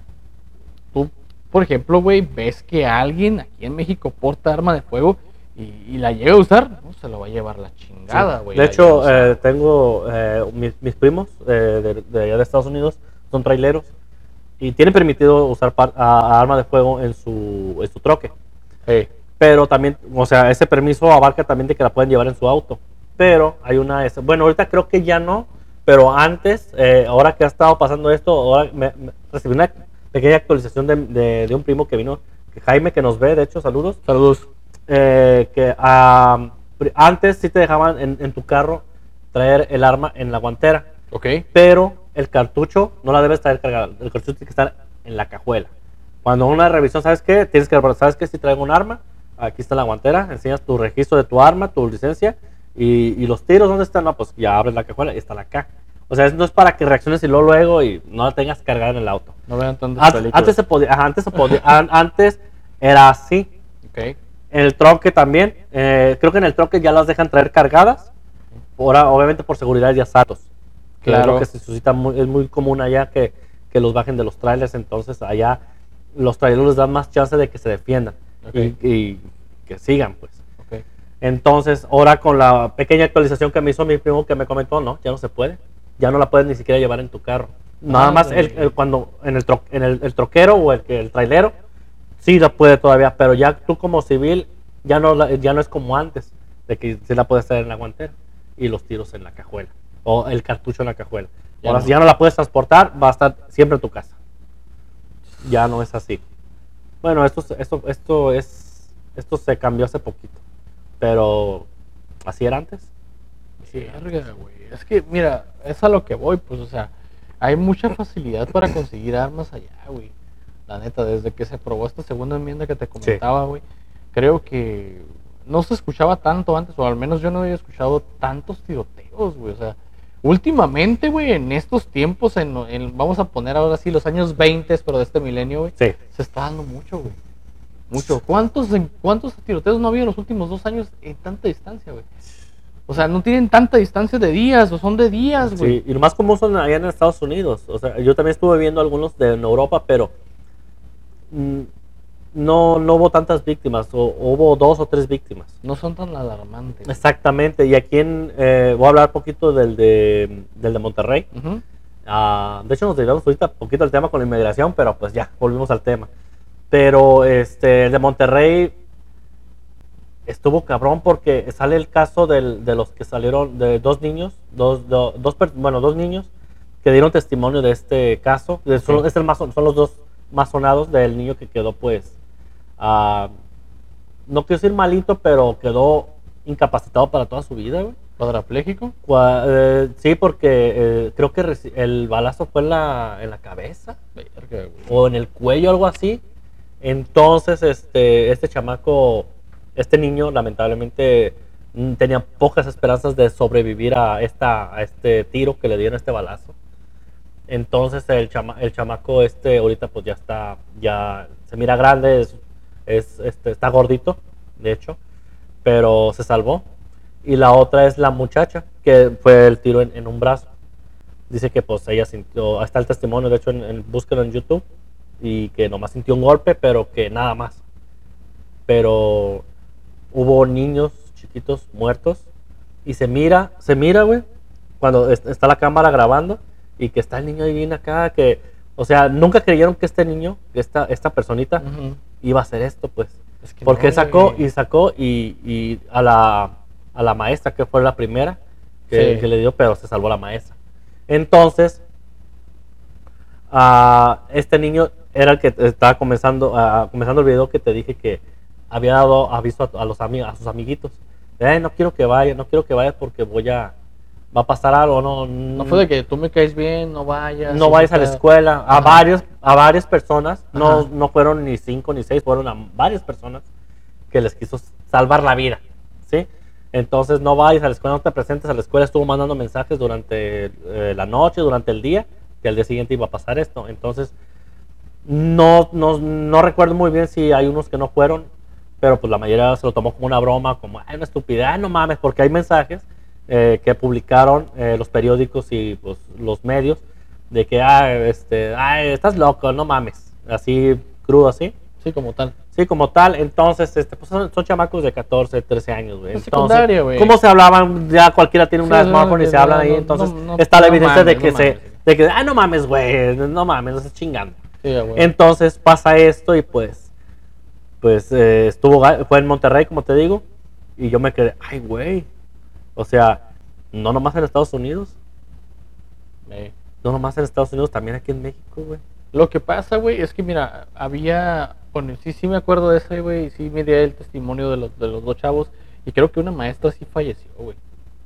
por ejemplo, güey, ves que alguien aquí en México porta arma de fuego y, y la llega a usar, no se lo va a llevar la chingada, Sí. güey. de hecho, eh, tengo eh, mis, mis primos eh, de, allá de Estados Unidos, son traileros y tienen permitido usar par- a- a arma de fuego en su, en su troque. Pero también, o sea, ese permiso abarca también de que la pueden llevar en su auto. Pero hay una, bueno, ahorita creo que ya no, pero antes, eh, ahora que ha estado pasando esto, ahora me- me- recibí una pequeña actualización de, de- de un primo que vino, que Jaime, que nos ve, de hecho, saludos, saludos. eh, que ah, antes sí te dejaban en, en tu carro traer el arma en la guantera, Ok. pero el cartucho no la debes traer cargada, el cartucho tiene que estar en la cajuela. Cuando una revisión, ¿sabes qué? Tienes que, ¿sabes qué? Si traigo un arma, aquí está la guantera, enseñas tu registro de tu arma, tu licencia, y, y los tiros, ¿dónde están? No, pues ya abres la cajuela y están acá. O sea, no es para que reacciones y luego, luego y no la tengas cargada en el auto. No vean tantas An- películas. Antes se podía, ajá, antes se podía, an- antes era así. Ok. En el troque también, eh, creo que en el troque ya las dejan traer cargadas, por, obviamente por seguridad y asaltos. Que es Claro. lo que se suscita, muy- es muy común allá que, que los bajen de los trailers, entonces allá los trailers les dan más chance de que se defiendan y, y que sigan, pues. Ok. Entonces, ahora con la pequeña actualización que me hizo mi primo que me comentó, no, ya no se puede. Ya no la puedes ni siquiera llevar en tu carro. Nada Ah, más el, cuando en el, tro- en el, el troquero o el, que- el trailero, sí la puede todavía, pero ya tú como civil, ya no, ya no es como antes, de que sí la puedes traer en la guantera y los tiros en la cajuela o el cartucho en la cajuela. Ya Ahora, no. si ya no la puedes transportar, va a estar siempre en tu casa. Ya no es así. Bueno, esto, esto, esto, es, esto se cambió hace poquito, pero así era antes. Verga, güey. Es que, mira, es a lo que voy, pues, o sea, hay mucha facilidad para conseguir armas allá, güey. La neta, desde que se aprobó esta segunda enmienda que te comentaba, güey, creo que no se escuchaba tanto antes, o al menos yo no había escuchado tantos tiroteos, güey. O sea, últimamente, güey, en estos tiempos, en, en- vamos a poner ahora sí los años 20, pero de este milenio, güey, Sí. se está dando mucho, güey. Mucho. ¿Cuántos, en- ¿Cuántos tiroteos no ha habido en los últimos dos años en tanta distancia, güey? O sea, no tienen tanta distancia de días, o son de días, güey. Sí, y lo más común son allá en Estados Unidos. O sea, yo también estuve viendo algunos de en Europa, pero mm, no, no hubo tantas víctimas, o, hubo dos o tres víctimas. No son tan alarmantes. Exactamente, y aquí en, eh, voy a hablar un poquito del de, del de Monterrey. Ah, de hecho, nos desviamos ahorita un poquito el tema con la inmigración, pero pues ya, volvimos al tema. Pero este, el de Monterrey estuvo cabrón porque sale el caso del, de los que salieron, de dos niños, dos, dos, bueno, dos niños que dieron testimonio de este caso. Son, es el más, son los dos más sonados del niño que quedó, pues, uh, no quiero decir malito, pero quedó incapacitado para toda su vida, güey. ¿Cuadrapléjico? Eh, sí, porque eh, creo que el balazo fue en la, en la cabeza o en el cuello, algo así. Entonces, este, este chamaco, este niño, lamentablemente mm, tenía pocas esperanzas de sobrevivir a, esta, este tiro que le dieron, este balazo. Entonces el, chama, el chamaco este ahorita pues ya está, ya se mira grande, es, este, está gordito, de hecho, pero se salvó. Y la otra es la muchacha, que fue el tiro en, un brazo. Dice que pues ella sintió, está el testimonio, de hecho en, en, búsquelo en YouTube, y que nomás sintió un golpe, pero que nada más. Pero hubo niños chiquitos muertos y se mira, se mira, güey, cuando está la cámara grabando y que está el niño ahí bien acá, que, o sea, nunca creyeron que este niño, esta, esta personita, iba a hacer esto, pues. Porque sacó y sacó y, a, la, a la maestra, que fue la primera que, le dio, pero se salvó la maestra. Entonces, este niño era el que estaba comenzando, comenzando el video que te dije que había dado aviso a, los amigos, a sus amiguitos. no quiero que vaya, no quiero que vaya porque voy a, va a pasar algo, no. No fue de que tú me caes bien, no vayas. No vayas a la escuela. A varios, a varias personas, no, no fueron ni cinco ni seis, fueron a varias personas que les quiso salvar la vida, ¿sí? Entonces no vayas a la escuela, no te presentes a la escuela. Estuvo mandando mensajes durante eh, la noche, durante el día, que al día siguiente iba a pasar esto. Entonces no, no, no recuerdo muy bien si hay unos que no fueron, pero pues la mayoría se lo tomó como una broma, como, ay, una estupidez, no mames, porque hay mensajes eh, que publicaron eh, los periódicos y pues, los medios de que, ah, este, ay, estás loco, no mames, así crudo, así. Sí, como tal. Sí, como tal. Entonces, este, pues son, chamacos de 14, 13 años, güey. secundaria, güey. ¿Cómo se hablaban? Ya cualquiera tiene una smartphone y se hablan ahí. Entonces, está la evidencia de que se. De que, ah, no mames, güey. No mames, no estás chingando. Entonces pasa esto y pues. Pues eh, estuvo. Fue en Monterrey, como te digo. Y yo me quedé, ay, güey. O sea, no nomás en Estados Unidos. No nomás en Estados Unidos, también aquí en México, güey. Lo que pasa, güey, es que mira, había, bueno, sí, sí me acuerdo de ese, güey, sí me dio el testimonio de los, de los dos chavos, y creo que una maestra sí falleció, güey.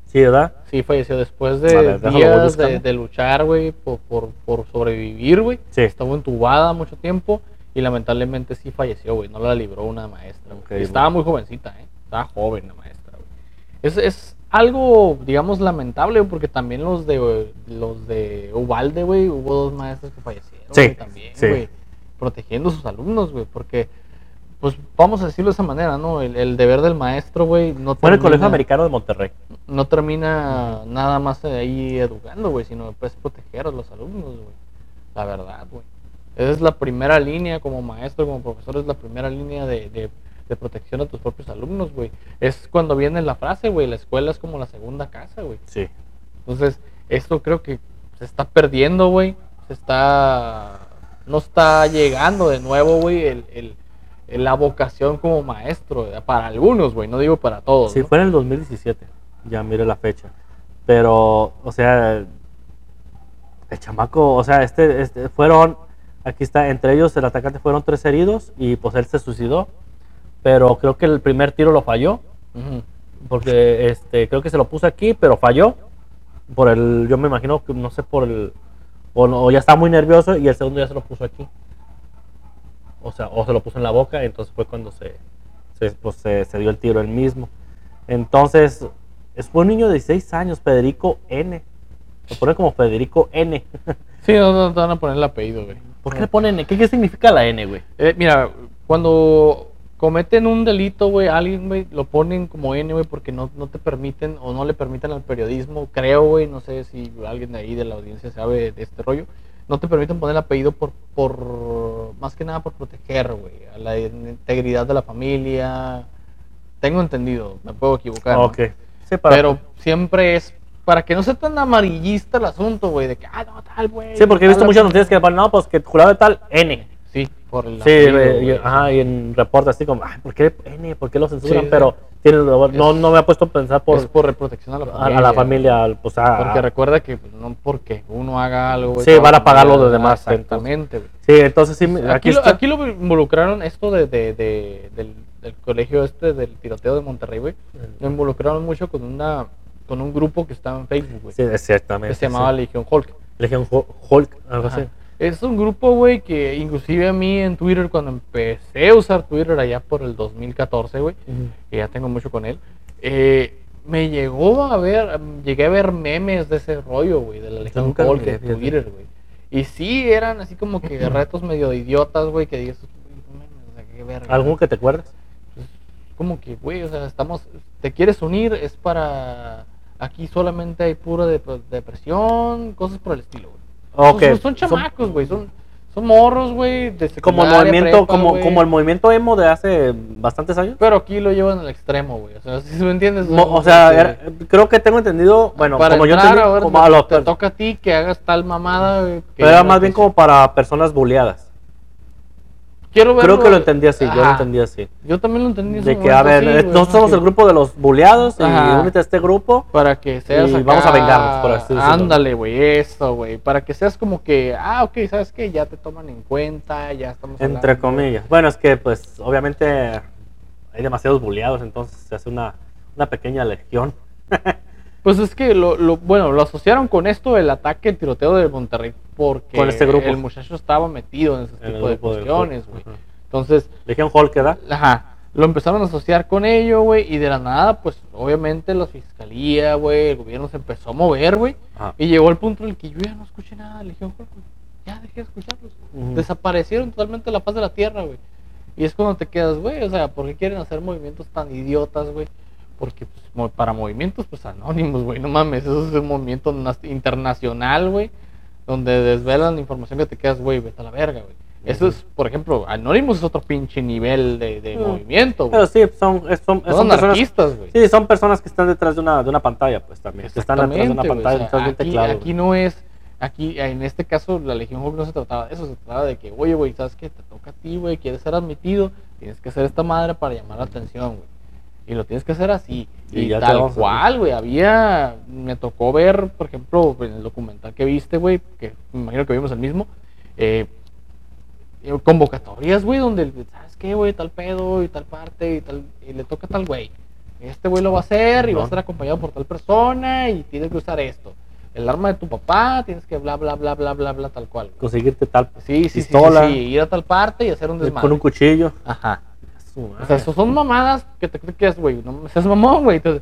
Sí, ¿verdad? Sí, falleció después de días de, luchar, güey, por, por, sobrevivir, güey. Sí. Estuvo entubada mucho tiempo y lamentablemente sí falleció, güey. No la libró una maestra. estaba muy jovencita, ¿eh? Estaba joven la maestra, güey. Es, es, algo, digamos, lamentable, porque también los de los de Ubalde, güey, hubo dos maestros que fallecieron sí, también, güey, protegiendo a sus alumnos, güey, porque, pues, vamos a decirlo de esa manera, ¿no? El, deber del maestro, güey, no Fue el Colegio Americano de Monterrey. No termina nada más ahí educando, güey, sino pues proteger a los alumnos, güey. La verdad, güey. Esa es la primera línea como maestro, como profesor, es la primera línea de de protección a tus propios alumnos, güey. Es cuando viene la frase, güey, la escuela es como la segunda casa, güey. Sí. Entonces, esto creo que se está perdiendo, güey. Se está... No está llegando de nuevo, güey, el, la vocación como maestro. Para algunos, güey, no digo para todos. Sí, fue en el 2017. Ya mire la fecha. Pero, o sea, el chamaco, o sea, este, este, fueron, aquí está, entre ellos el atacante fueron tres heridos y pues él se suicidó pero creo que el primer tiro lo falló. Porque este, creo que se lo puso aquí, pero falló. Por el, yo me imagino que no sé por el, o, ya estaba muy nervioso y el segundo ya se lo puso aquí. O sea, o se lo puso en la boca, entonces fue cuando se, se, pues, se, dio el tiro él mismo. Entonces, fue un niño de 16 años, Federico N. Lo ponen como Federico N. sí, no, te van a poner el apellido, güey. ¿Por qué le ponen N? ¿Qué, significa la N, güey? Eh, mira, cuando cometen un delito, güey, alguien, güey, lo ponen como N, güey, porque no, no te permiten o no le permiten al periodismo, creo, güey, no sé si alguien de ahí de la audiencia sabe de este rollo, no te permiten poner el apellido por, por más que nada por proteger, güey, a la integridad de la familia. Tengo entendido, me puedo equivocar. ¿no? Ok. Sí, para- Pero siempre es para que no sea tan amarillista el asunto, güey, de que, ah, no, tal, güey. Sí, porque he visto muchas noticias que van, no, pues que jurado de tal, N. Sí, por el Sí, apellido, y, ajá, y en reportes así como, ay, ¿por qué N? ¿Por qué lo censuran? Sí, sí. Pero tiene- no, no me ha puesto a pensar por, es por protección a la familia. a la familia, al- pues a- Porque recuerda que pues, no porque uno haga algo. Sí, van a pagar los demás, Exactamente. Sí, entonces sí, Aquí, aquí, lo, está. aquí lo involucraron esto de, de- de- del, del colegio este del tiroteo de Monterrey, güey. Lo involucraron mucho con una con un grupo que estaba en Facebook, güey. Sí, exactamente. que se llamaba sí. Legión Hulk. Legión Hu- Hulk, algo Ajá. así. Es un grupo, güey, que inclusive a mí en Twitter, cuando empecé a usar Twitter allá por el 2014, güey, que ya tengo mucho con él, eh, me llegó a ver, llegué a ver memes de ese rollo, güey, de la Legión Hulk fíjate. Twitter, güey. Y sí, eran así como que retos medio idiotas, güey, que dices, "No mames, o sea, qué verga". ¿Algún que te acuerdes? Como que, güey, o sea, estamos, te quieres unir, es para, aquí solamente hay pura dep- depresión, cosas por el estilo, güey. Ok. Son, son chamacos, güey, son, son morros, güey, de como el movimiento, prepa, como, como el movimiento emo de hace bastantes años. Pero aquí lo llevan al extremo, güey. O sea, si me entiendes. Mo- o sea, era- creo que tengo entendido, bueno, para como yo entrar, entendí, a ver, como te, a los- te toca a ti que hagas tal mamada, que pero era más bien como para personas bulleadas. Quiero Creo que lo entendí así, yo lo entendí así. Yo también lo entendí. en De que, a ver, así, eh, güey, nosotros somos que- el grupo de los bulleados y Ajá. únete a este grupo. Para que seas. Y acá- vamos a vengarnos, por así decirlo. Ándale, güey, eso, güey. Para que seas como que, ah, ok, ¿sabes qué? Ya te toman en cuenta, ya estamos. Entre hablando. comillas. Bueno, es que pues obviamente hay demasiados bulleados, entonces se hace una, una pequeña legión. Pues es que lo, lo- bueno, lo asociaron con esto el ataque, el tiroteo de Monterrey, porque Con este grupo. el muchacho estaba metido en ese En tipo de cuestiones, güey. Entonces, Legión Hulk, ¿verdad? ajá, lo empezaron a asociar con ello, güey, y de la nada, pues, obviamente la fiscalía, güey, el gobierno se empezó a mover, güey, y llegó el punto en el que yo ya no escuché nada de Legión Hulk, güey. Ya dejé de escucharlos. Desaparecieron totalmente la paz de la tierra, güey. Y es cuando te quedas, güey, o sea, ¿por qué quieren hacer movimientos tan idiotas, güey? Porque pues, para movimientos, pues anónimos, güey, no mames, eso es un movimiento internacional, güey, donde desvelan información que te quedas, güey, vete a la verga, güey. Eso es, por ejemplo, Anonymous es otro pinche nivel de, de Mm. movimiento, Pero sí, son, son, Son anarquistas, güey. sí, son personas que están detrás de una, de una pantalla, pues también. Que están detrás de una pantalla, o sea, detrás de un aquí, teclado. aquí no es, aquí en este caso la Legión Hulk no se trataba de eso, se trataba de que, oye, güey, ¿sabes qué? Te toca a ti, güey, quieres ser admitido, tienes que hacer esta madre para llamar la atención, güey. Y lo tienes que hacer así. Y Y, ya te tal cual, güey, había, me tocó ver, por ejemplo, en el documental que viste, güey, que me imagino que vimos el mismo, eh, convocatorias, güey, donde, ¿sabes qué, güey? Tal pedo y tal parte y tal, y le toca a tal güey. Este güey lo va a hacer y va a estar acompañado por tal persona y tienes que usar esto. El arma de tu papá, tienes que bla, bla, bla, bla, bla, bla, tal cual. Conseguirte tal Sí, sí, sí, sí, pistola, sí, ir a tal parte y hacer un desmadre. con un cuchillo. Ajá. O sea, eso son mamadas que te quedas, güey, no seas mamón, güey. Entonces,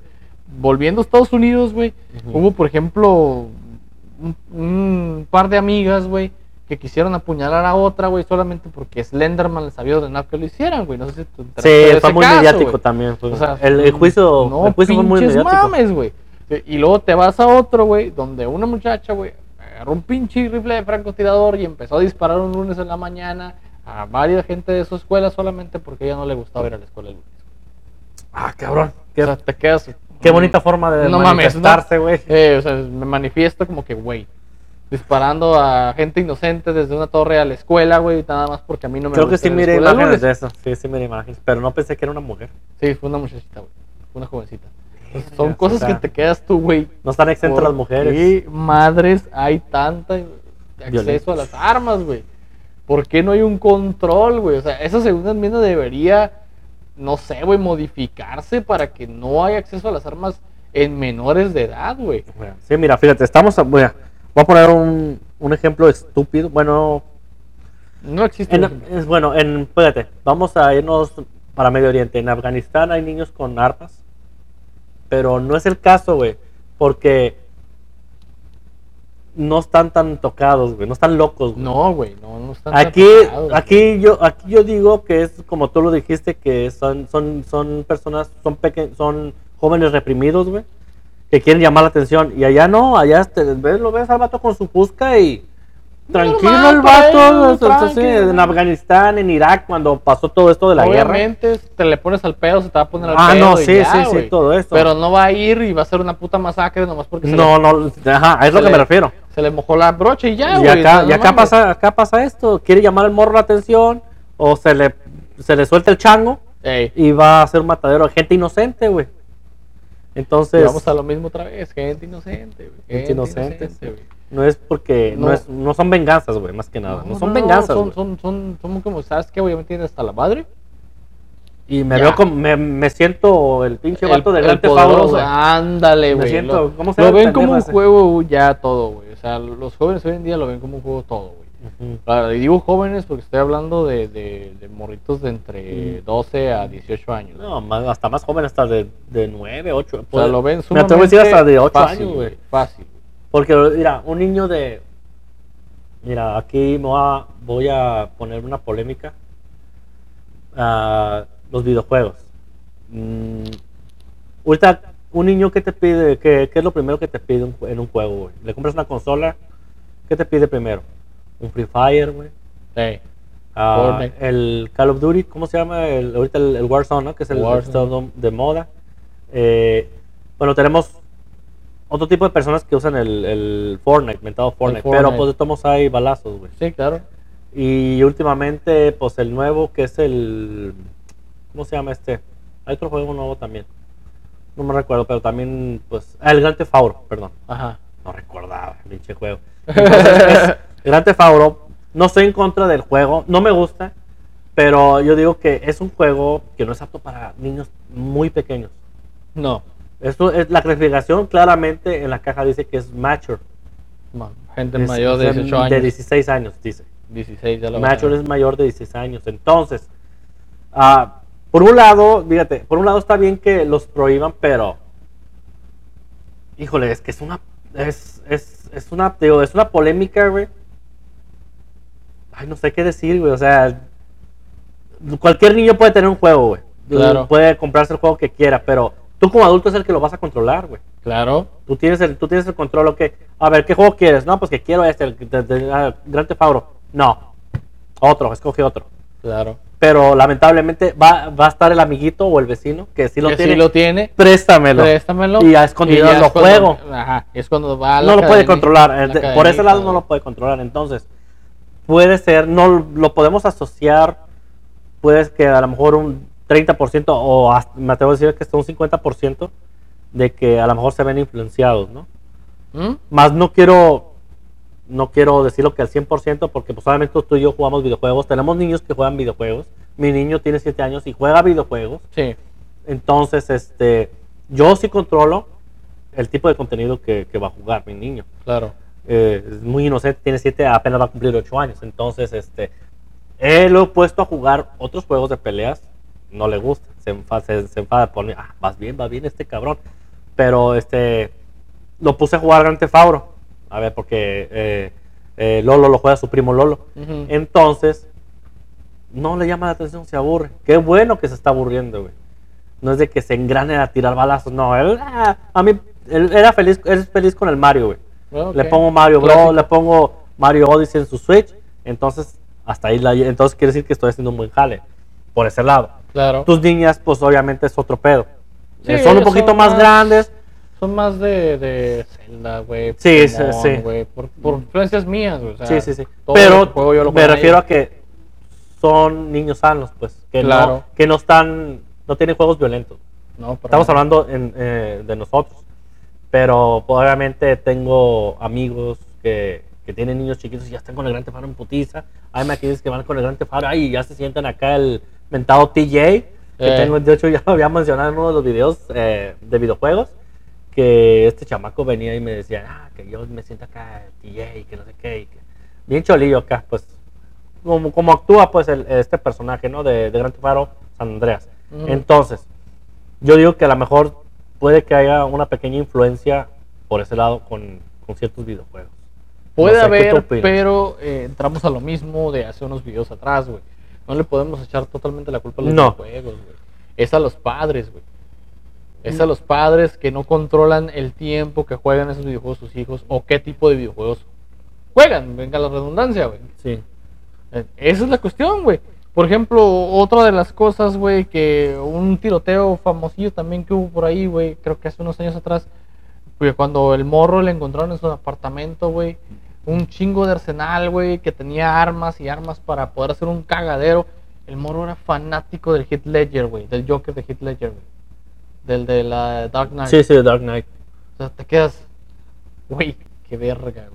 volviendo a Estados Unidos, güey, hubo, por ejemplo, un, un par de amigas, güey, que quisieron apuñalar a otra, güey, solamente porque Slenderman les había ordenado que lo hicieran, güey. No sé si de Sí, fue muy caso, mediático también. O sea, el, el juicio, no el juicio fue muy mediático. mames, güey. Y luego te vas a otro, güey, donde una muchacha, güey, agarró un pinche rifle de francotirador y empezó a disparar un lunes en la mañana a varias gente de su escuela solamente porque a ella no le gustaba ir a la escuela el lunes. Ah, cabrón. Qué, O sea, te quedas. qué bonita forma de No manifestarse, güey. Eh, o sea, me manifiesto como que, güey, disparando a gente inocente desde una torre a la escuela, güey, nada más porque a mí no me Creo que sí miré imágenes lunes. de eso. Sí, sí miré imágenes. Pero no pensé que era una mujer. Sí, fue una muchachita, güey. Una jovencita. Entonces, son cosas que te quedas tú, güey. No están exentas las ¿Por mujeres. qué madres hay tanta acceso a las armas, güey? ¿Por qué no hay un control, güey? O sea, esa segunda enmienda debería, no sé, güey, modificarse para que no haya acceso a las armas en menores de edad, güey. Sí, mira, fíjate, estamos. a- voy, a, voy a poner un, un ejemplo estúpido. Bueno, No existe. en, es, bueno, en, fíjate, vamos a irnos para Medio Oriente. En Afganistán hay niños con armas. Pero no es el caso, güey. Porque no están tan tocados, güey. No están locos, güey. No, güey, no, no están Aquí, preparados, güey. aquí yo, aquí yo digo que es como tú lo dijiste, que son, son, son personas, son peque son jóvenes reprimidos, güey, que quieren llamar la atención. Y allá no, allá te ves, lo ves al vato con su fusca y tranquilo el vato. él, entonces, tranqui. en Afganistán, en Irak, cuando pasó todo esto de la guerra. Obviamente, te le pones al pedo, se te va a poner al Ah, pedo. no, y sí, ya, sí, sí, todo esto. Pero no va a ir y va a ser una puta masacre nomás porque se, No, no, ajá, es lo que le- me refiero. se le mojó la brocha y ya, y güey. acá, no y acá pasa, acá pasa esto. Quiere llamar al morro la atención o se le, se le suelta el chango Ey, y va a ser un matadero de gente inocente, güey. y Entonces, vamos a lo mismo otra vez. Gente inocente, güey. Gente inocente. güey. No es porque, no, No. es, no son venganzas, güey, más que nada. No, son no, venganzas, Son, son, son, son como, ¿sabes qué, güey? Me tienes hasta la madre. Y me Ya. veo como, me, me siento el pinche vato de el Grand poderoso, güey. ándale, Me güey. siento- Lo, ¿cómo se lo ven como un ese? juego ya todo, güey. O sea, los jóvenes hoy en día lo ven como un juego todo, güey. Ujú. Claro, y digo jóvenes porque estoy hablando de, de, de morritos de entre Mm. 12 a 18 años. No, más- hasta más joven, hasta de, de 9, 8. o sea, lo ven Me atrevo a decir hasta de 8 fácil, años, güey. Fácil. Porque, mira, un niño de. Mira, aquí me voy a, voy a poner una polémica. Ah, los videojuegos. Mm, ahorita, un niño que te pide, ¿qué, qué es lo primero que te pide un en un juego, güey? Le compras una consola, ¿qué te pide primero? Un Free Fire, güey. Ey, Ah, Fortnite. el Call of Duty, ¿cómo se llama? El, ahorita el, el Warzone, ¿no? Que es el Warzone. de moda. Eh, bueno, tenemos otro tipo de personas que usan el, el Fortnite, mentado Fortnite, pero Fortnite. pues de todos hay balazos, güey. sí, claro. Y últimamente, pues el nuevo que es el... ¿Cómo se llama este? Hay otro juego nuevo también. No me recuerdo, pero también, pues... Ah, el Grand Theft Auto, perdón. Ajá. No recordaba, pinche juego. Entonces, es Grand Theft Auto. No estoy en contra del juego, no me gusta, pero yo digo que es un juego que no es apto para niños muy pequeños. No. Esto es la clasificación claramente en la caja dice que es mature. ma- Gente Es- mayor de es 18 años. De 16 años, dice. 16 ya lo Mature es mayor de 16 años. Entonces, ah, por un lado, fíjate, por un lado está bien que los prohíban, pero híjole, es que es una es, es, es una digo, es una polémica, güey. Ay, no sé qué decir, güey, o sea, cualquier niño puede tener un juego, güey. Claro. Puede comprarse el juego que quiera, pero tú como adulto es el que lo vas a controlar, güey. Claro. Tú tienes el, tú tienes el control, ok. A ver, ¿qué juego quieres? No, pues que quiero este, el de, de- ah, Grand Theft Auto. No. Otro, escoge otro. Claro. Pero lamentablemente va, va a estar el amiguito o el vecino que sí lo que tiene. sí lo tiene. Préstamelo. Préstamelo. Y a escondidas ya lo juego. Ajá. Es cuando va a la No lo puede controlar. la por ese lado no lo puede controlar. Entonces, puede ser, no lo podemos asociar, puede que a lo mejor un 30% o hasta- me atrevo a decir que hasta un 50% de que a lo mejor se ven influenciados, ¿no? ¿Mm? Más no quiero no quiero decirlo que al 100% porque pues obviamente tú y yo jugamos videojuegos, tenemos niños que juegan videojuegos. Mi niño tiene 7 años y juega videojuegos. Sí. Entonces, este yo sí controlo el tipo de contenido que, que va a jugar mi niño. Claro. Eh, es muy inocente, tiene 7, apenas va a cumplir 8 años. Entonces, este él lo he puesto a jugar otros juegos de peleas, no le gusta, se enfada, se, se enfada por mí, ah, vas bien, va bien este cabrón. Pero este lo puse a jugar Grand Theft Auto, a ver, porque eh, eh, Lolo lo juega su primo Lolo. Entonces, no le llama la atención, se aburre. Qué bueno que se está aburriendo, güey. No es de que se engrane a tirar balazos, no. Él, ah, a mí, él era feliz, él es feliz con el Mario, güey. Bueno, Le pongo Mario Clásico. le pongo Mario Odyssey en su Switch. Entonces, hasta ahí, la, entonces quiere decir que estoy haciendo un buen jale. Por ese lado. Claro. Tus niñas, pues obviamente es otro pedo. Sí, Eh, son un poquito son más, más- grandes. Son más de, de Zelda, güey. Sí, sí, sí. Por, por influencias mías, güey. o sea, sí, sí, sí. Pero yo me refiero a que son niños sanos, pues. Que, Claro. no, que no están, no tienen juegos violentos. No, Estamos hablando en, eh, de nosotros. Pero pues, obviamente tengo amigos que, que tienen niños chiquitos y ya están con el Gran Tefaro en putiza. Hay maquillas que van con el Gran Tefaro y ya se sientan acá el mentado TJ. Que Eh. tengo, de hecho, ya lo había mencionado en uno de los videos eh, de videojuegos. Que este chamaco venía y me decía, ah, que yo me siento acá TJ que no sé qué. y que- Bien cholillo acá, pues. Como, como actúa pues el- este personaje, ¿no? De, de Gran Tefaro San Andreas. Ujú. Entonces, yo digo que a lo mejor puede que haya una pequeña influencia por ese lado con, con ciertos videojuegos. Puede No sé, ¿qué tú haber, pero eh, entramos a lo mismo de hace unos videos atrás, güey. No le podemos echar totalmente la culpa a los No. videojuegos, güey. Es a los padres, güey. Es a los padres que no controlan el tiempo que juegan esos videojuegos sus hijos o qué tipo de videojuegos juegan, venga la redundancia, güey. Sí. Eh, Esa es la cuestión, güey. Por ejemplo, otra de las cosas, güey, que un tiroteo famosillo también que hubo por ahí, güey, creo que hace unos años atrás, cuando el morro le encontraron en su apartamento, güey, un chingo de arsenal, güey, que tenía armas y armas para poder hacer un cagadero. El morro era fanático del Hit Ledger, güey, del Joker de Hit Ledger, güey. Del de la Dark Knight. Sí, sí, Dark Knight. O sea, te quedas, güey, qué verga,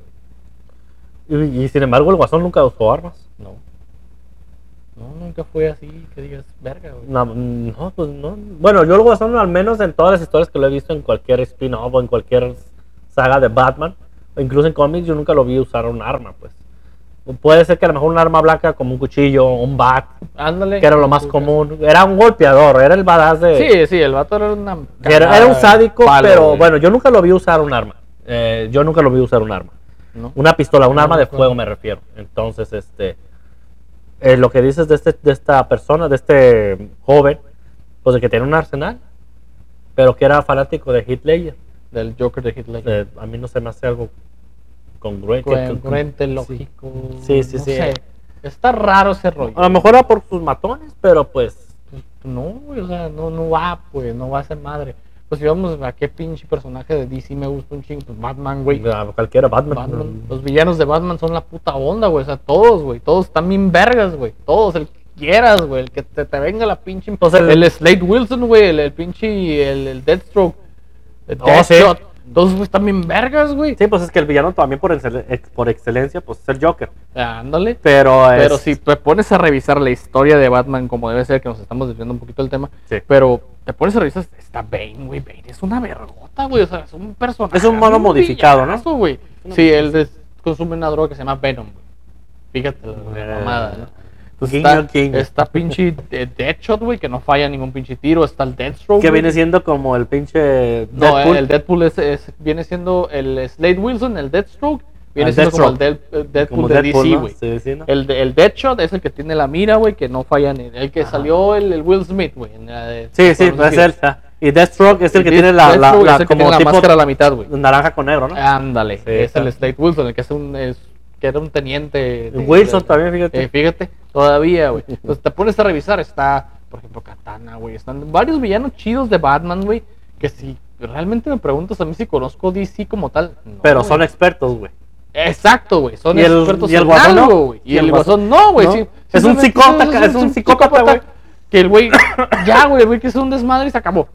güey. Y, y sin embargo, el Guasón nunca usó armas. No. No, nunca fue así, que digas, verga, güey. No, no, pues no. Bueno, yo el Guasón, al menos en todas las historias que lo he visto en cualquier spin-off o en cualquier saga de Batman, incluso en cómics, yo nunca lo vi usar un arma, pues. Puede ser que a lo mejor un arma blanca como un cuchillo, un bat, Ándale. que era lo más común. Era un golpeador, era el badass de... Sí, sí, el vato era una. Era, era un sádico, palo, pero güey. bueno, yo nunca lo vi usar un arma. Eh, yo nunca lo vi usar un arma. ¿No? Una pistola, un No, arma no de fuego me refiero. Entonces, este, eh, lo que dices de, este, de esta persona, de este joven, pues de que tiene un arsenal, pero que era fanático de Ledger. Del Joker de Hitler. Eh, a mí no se me hace algo congruente. Congruente, lógico. Sí, sí, no sí. sé. Está raro ese rollo. A lo mejor era por sus matones, pero pues... Pues, no, o sea, no, no va, pues, no va a ser madre. Pues si vamos a qué pinche personaje de DC me gusta un chingo, pues Batman, güey. a cualquiera, Batman. Batman. Los villanos de Batman son la puta onda, güey. O sea, todos, güey. Todos están bien vergas, güey. Todos, el que quieras, güey. El que te, te venga la pinche. Pues el- el, Slade Wilson, güey. El, el pinche. El, el Deathstroke. El Oh, sí. Todos, güey, están bien vergas, güey. Sí, pues es que el villano también por, excel- ex- por excelencia, pues es el Joker. Ándale. Pero, Pero es- si te pones a revisar la historia de Batman como debe ser, que nos estamos desviando un poquito del tema, Sí. pero te pones a revisar, está Bane, güey, Bane es una vergota, güey, o sea, es un personaje. Es un mono modificado, ¿no? güey. Sí, él consume una droga que se llama Venom, güey. Fíjate la, la Eh, mamada, ¿no? Guiño, está, guiño. está pinche de- Deadshot, güey, que no falla ningún pinche tiro, está el Deathstroke, que viene siendo como el pinche No, Deadpool. el Deadpool es, es- viene siendo el Slade Wilson, el Deathstroke, viene El siendo como el Deadpool como de Deadpool, DC, ¿no? güey. Sí, sí, ¿no? El, de- el Deadshot es el que tiene la mira, güey, que no falla ni. El que Ajá. salió el, el Will Smith, güey. Sí, sí, es él. Y Deathstroke es el que tiene la, como tiene la tipo máscara a la mitad, güey. naranja con negro, ¿no? Ándale, Sí, es está. el Slade Wilson, el que es un. es- que era un teniente. de- Wilson de- también, fíjate. Eh, fíjate, todavía, güey. Entonces te pones a revisar, está, por ejemplo, Katana, güey. Están varios villanos chidos de Batman, güey. Que si realmente me preguntas a mí si conozco DC como tal. no, Pero son expertos, güey. Exacto, güey. Son ¿Y el- expertos y el en guasón no? algo, güey. Y, el guasón no, güey. ¿No? sí, Es un psicópata, es un psicópata, güey. Que el güey, ya, güey, el güey que es un desmadre y se acabó.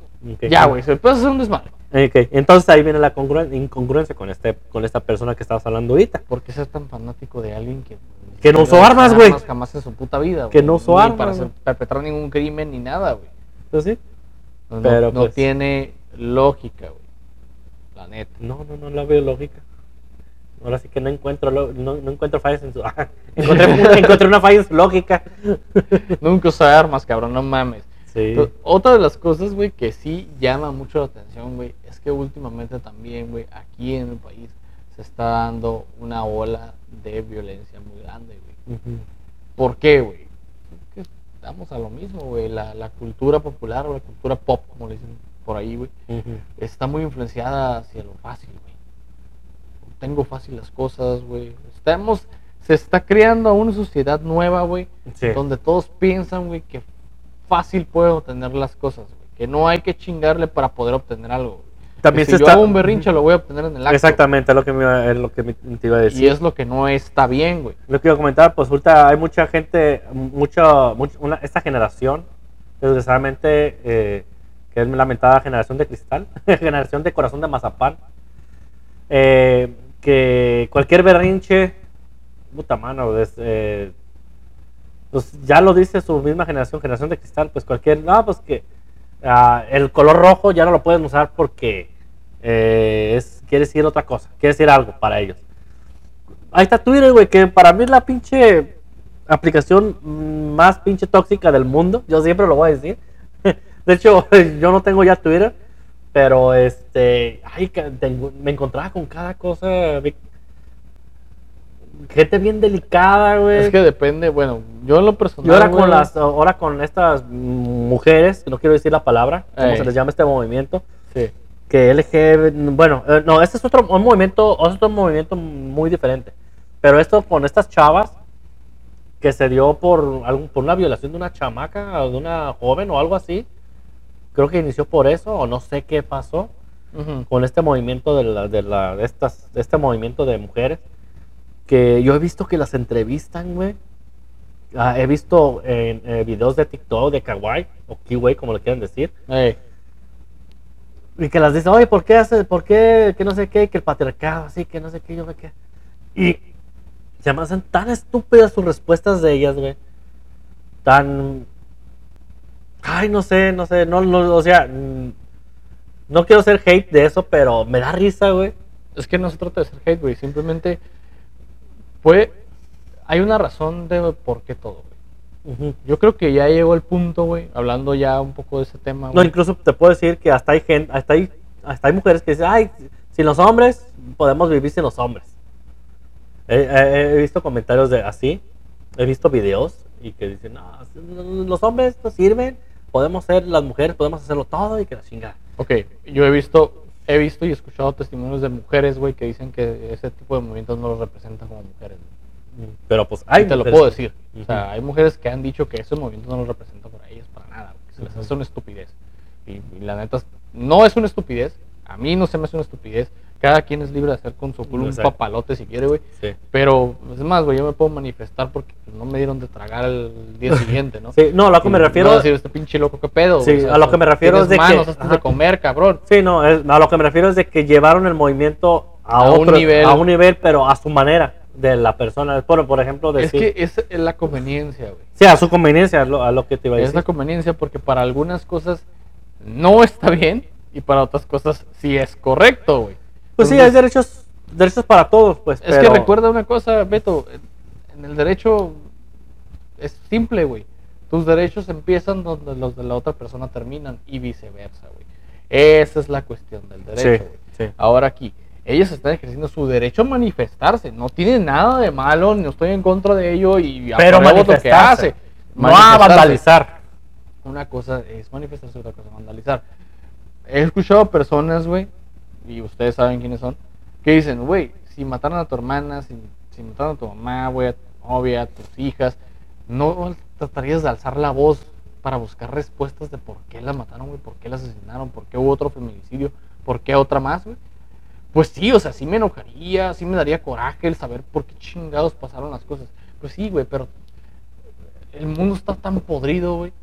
Ya, güey, se empieza a hacer un desmadre. Ok, Entonces ahí viene la congruen- incongruencia con este con esta persona que estabas hablando ahorita. ¿Por qué ser tan fanático de alguien que... Que no usó armas, güey. Jamás en su puta vida, Que güey, no usó ni armas, para hacer- perpetrar ningún crimen ni nada, güey. Entonces, sí. No, no- Pero, no pues- tiene lógica, güey. La neta. No, no, no la veo lógica. Ahora sí que no encuentro lo- no, no encuentro fallas en su encontré, encontré una falla en su lógica. Nunca usa armas, cabrón, no mames. Sí. Otra de las cosas, güey, que sí llama mucho la atención, güey, es que últimamente también, güey, aquí en el país se está dando una ola de violencia muy grande, güey. Ujú. ¿Por qué, güey? Estamos a lo mismo, güey. La, la cultura popular o la cultura pop, como le dicen por ahí, güey, está muy influenciada hacia lo fácil, güey. Tengo fácil las cosas, güey. Estamos, se está creando una sociedad nueva, güey, Sí. donde todos piensan, güey, que fácil puedo obtener las cosas, güey. Que no hay que chingarle para poder obtener algo. güey. También Que se si yo está hago un berrinche lo voy a obtener en el acto. Exactamente, es lo que me, es lo que me- te iba a decir. Y es lo que no está bien, güey. Lo que iba a comentar, pues ahorita hay mucha gente, mucha, mucha- una, esta generación, desgraciadamente, eh, que es la lamentada generación de cristal, generación de corazón de mazapán, eh, que cualquier berrinche, puta mano, es, eh, pues ya lo dice su misma generación, generación de cristal, pues cualquier, no, pues que ah, el color rojo ya no lo pueden usar porque eh, es, quiere decir otra cosa, quiere decir algo para ellos. Ahí está Twitter, güey, que para mí es la pinche aplicación más pinche tóxica del mundo. Yo siempre lo voy a decir. De hecho, yo no tengo ya Twitter, pero este, ay, tengo- me encontraba con cada cosa. Gente bien delicada, güey. Es que depende, bueno, yo en lo personal. y ahora con las, ahora con estas mujeres, no quiero decir la palabra, como Ey. se les llama este movimiento, Sí. que LG, bueno, eh, no, este es otro un movimiento, otro movimiento muy diferente. Pero esto con estas chavas que se dio por, algún, por una violación de una chamaca o de una joven o algo así. Creo que inició por eso o no sé qué pasó con este movimiento de, la, de, la, de estas, este movimiento de mujeres. Que yo he visto que las entrevistan, güey. Ah, he visto en eh, videos de TikTok de Kawaii o Kiwi, como le quieran decir. Y que las dicen, oye, ¿por qué hace, por qué, que no sé qué, que el patriarcado, así, que no sé qué, yo me qué. Y se me hacen tan estúpidas sus respuestas de ellas, güey. Tan. Ay, no sé, no sé, no, no, o sea, mm, no quiero ser hate de eso, pero me da risa, güey. Es que no se trata de ser hate, güey. Simplemente puede. Hay una razón de por qué todo, güey. Yo creo que ya llegó el punto, güey, hablando ya un poco de ese tema. No, incluso te puedo decir que hasta hay gente, hasta hay, hasta hay mujeres que dicen, ay, sin los hombres podemos vivir sin los hombres. He, he- he visto comentarios de así, he visto videos y que dicen, no, los hombres no sirven, podemos ser las mujeres, podemos hacerlo todo y que la chingada. Ok, yo he visto, he visto y escuchado testimonios de mujeres, güey, que dicen que ese tipo de movimientos no los representan como mujeres. güey. Pero pues, Y ay, te lo puedo decir. O sea, hay mujeres que han dicho que ese movimiento no los representa por ellas para nada, que se les hace una estupidez. Y, y la neta, no es una estupidez. A mí no se me hace una estupidez. Cada quien es libre de hacer con su culo un papalote si quiere, güey. Sí. Pero, es más, güey, yo me puedo manifestar porque no me dieron de tragar el día siguiente, ¿no? Sí, no, a lo que me refiero, no decir, este pinche loco, ¿qué pedo? Sí, a lo que me refiero es de que- manos, de comer, cabrón. sí, no, es- a lo que me refiero es de que llevaron el movimiento a, A un otro, nivel. a un nivel, pero a su manera de la persona. Por, por ejemplo, Es decir, que es es la conveniencia, güey. sí, a su conveniencia, a lo, a lo que te iba a Es decir. la conveniencia porque para algunas cosas no está bien y para otras cosas sí es correcto, güey. Pues sí, hay derechos, derechos para todos, pues. Es pero- que recuerda una cosa, Beto, en el derecho es simple, güey. Tus derechos empiezan donde los de la otra persona terminan y viceversa, güey. Esa es la cuestión del derecho, Sí. Ahora aquí, ellos están ejerciendo su derecho a manifestarse. No tiene nada de malo, no estoy en contra de ello y Pero apruebo lo que manifestarse. hace. No a Manifestarse. vandalizar. Una cosa es manifestarse, otra cosa es vandalizar. He escuchado personas, güey, y ustedes saben quiénes son, que dicen, güey, si mataron a tu hermana, si, si mataron a tu mamá, güey, a tu novia, a tus hijas, no tratarías de alzar la voz para buscar respuestas de por qué la mataron, güey, por qué la asesinaron, por qué hubo otro feminicidio, por qué otra más, güey. Pues sí, o sea, sí me enojaría, sí me daría coraje el saber por qué chingados pasaron las cosas. Pues sí, güey, pero el mundo está tan podrido, güey,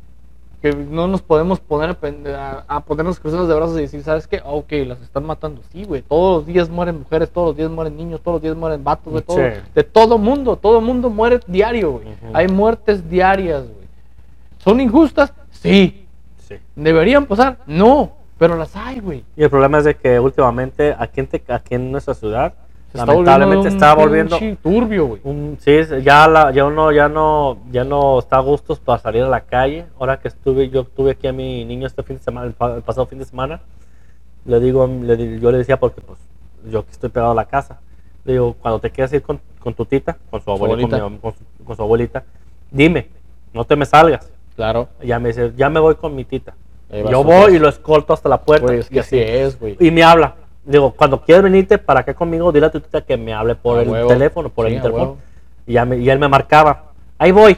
que no nos podemos poner a, a, ponernos cruzados de brazos y decir, ¿sabes qué? Ah, ok, las están matando. Sí, güey, todos los días mueren mujeres, todos los días mueren niños, todos los días mueren vatos, güey, todo, Sí. de todo mundo, todo mundo muere diario, güey. Hay muertes diarias, güey. ¿Son injustas? Sí. Sí. ¿Deberían pasar? No, pero las hay, güey. Y el problema es de que últimamente aquí en, Te- aquí en nuestra ciudad, Se está lamentablemente volviendo un está volviendo turbio, güey. un, sí, ya la, ya uno ya no, ya no está a gustos para salir a la calle. Ahora que estuve, yo tuve aquí a mi niño este fin de semana, el, el pasado fin de semana, le digo, le yo le decía porque pues yo que estoy pegado a la casa, le digo, cuando te quieras ir con, con tu tita, con su abuelita, con, con su, con su abuelita, dime, no te me salgas. Claro. Ya me dice, ya me voy con mi tita. Yo voy y lo escolto hasta la puerta. Güey, es y que así. así es, güey. Y me habla. Digo, cuando quieres venirte para acá conmigo, dile a tu tita que me hable por A el huevo. teléfono, por el Sí, interfono. Y, ya me- y él me marcaba. Ahí voy.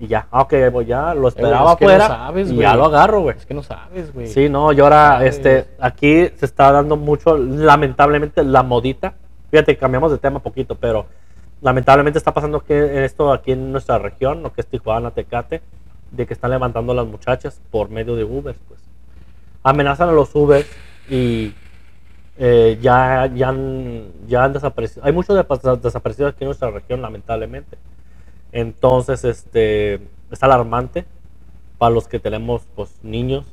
Y ya, ah, ok, ya. Lo esperaba es que no afuera. sabes, y güey. ya lo agarro, güey. Es que no sabes, güey. Sí, no, yo ahora, Sabes. este, aquí se está dando mucho, lamentablemente, la modita. Fíjate, cambiamos de tema poquito, pero lamentablemente está pasando que esto aquí en nuestra región, lo que es Tijuana, Tecate, de que están levantando a las muchachas por medio de Uber, pues. Amenazan a los Uber y eh, ya, ya, han, ya han desaparecido. Hay muchos de- desaparecidos aquí en nuestra región, lamentablemente. Entonces, este, es alarmante para los que tenemos pues, niños,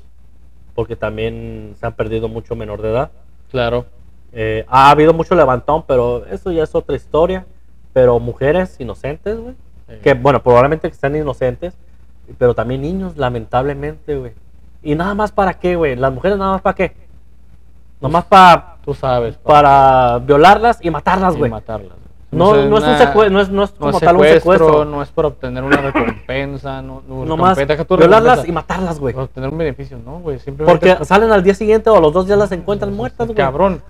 porque también se han perdido mucho menor de edad. Claro. Eh, ha habido mucho levantón, pero eso ya es otra historia. Pero mujeres inocentes, güey. Sí. Que, bueno, probablemente que sean inocentes, pero también niños, lamentablemente, güey. ¿Y nada más para qué, güey? ¿Las mujeres nada más para qué? Nomás para, Tú sabes. pa- para violarlas y matarlas, y güey. matarlas. No, sé, no es un una- secuestro, no es, no es como tal un secuestro, no es para obtener una recompensa, no, no Nomás violarlas recompensa, y matarlas, güey. para obtener un beneficio, no, güey, Porque salen al día siguiente o a los dos días las encuentran muertas, güey. Cabrón.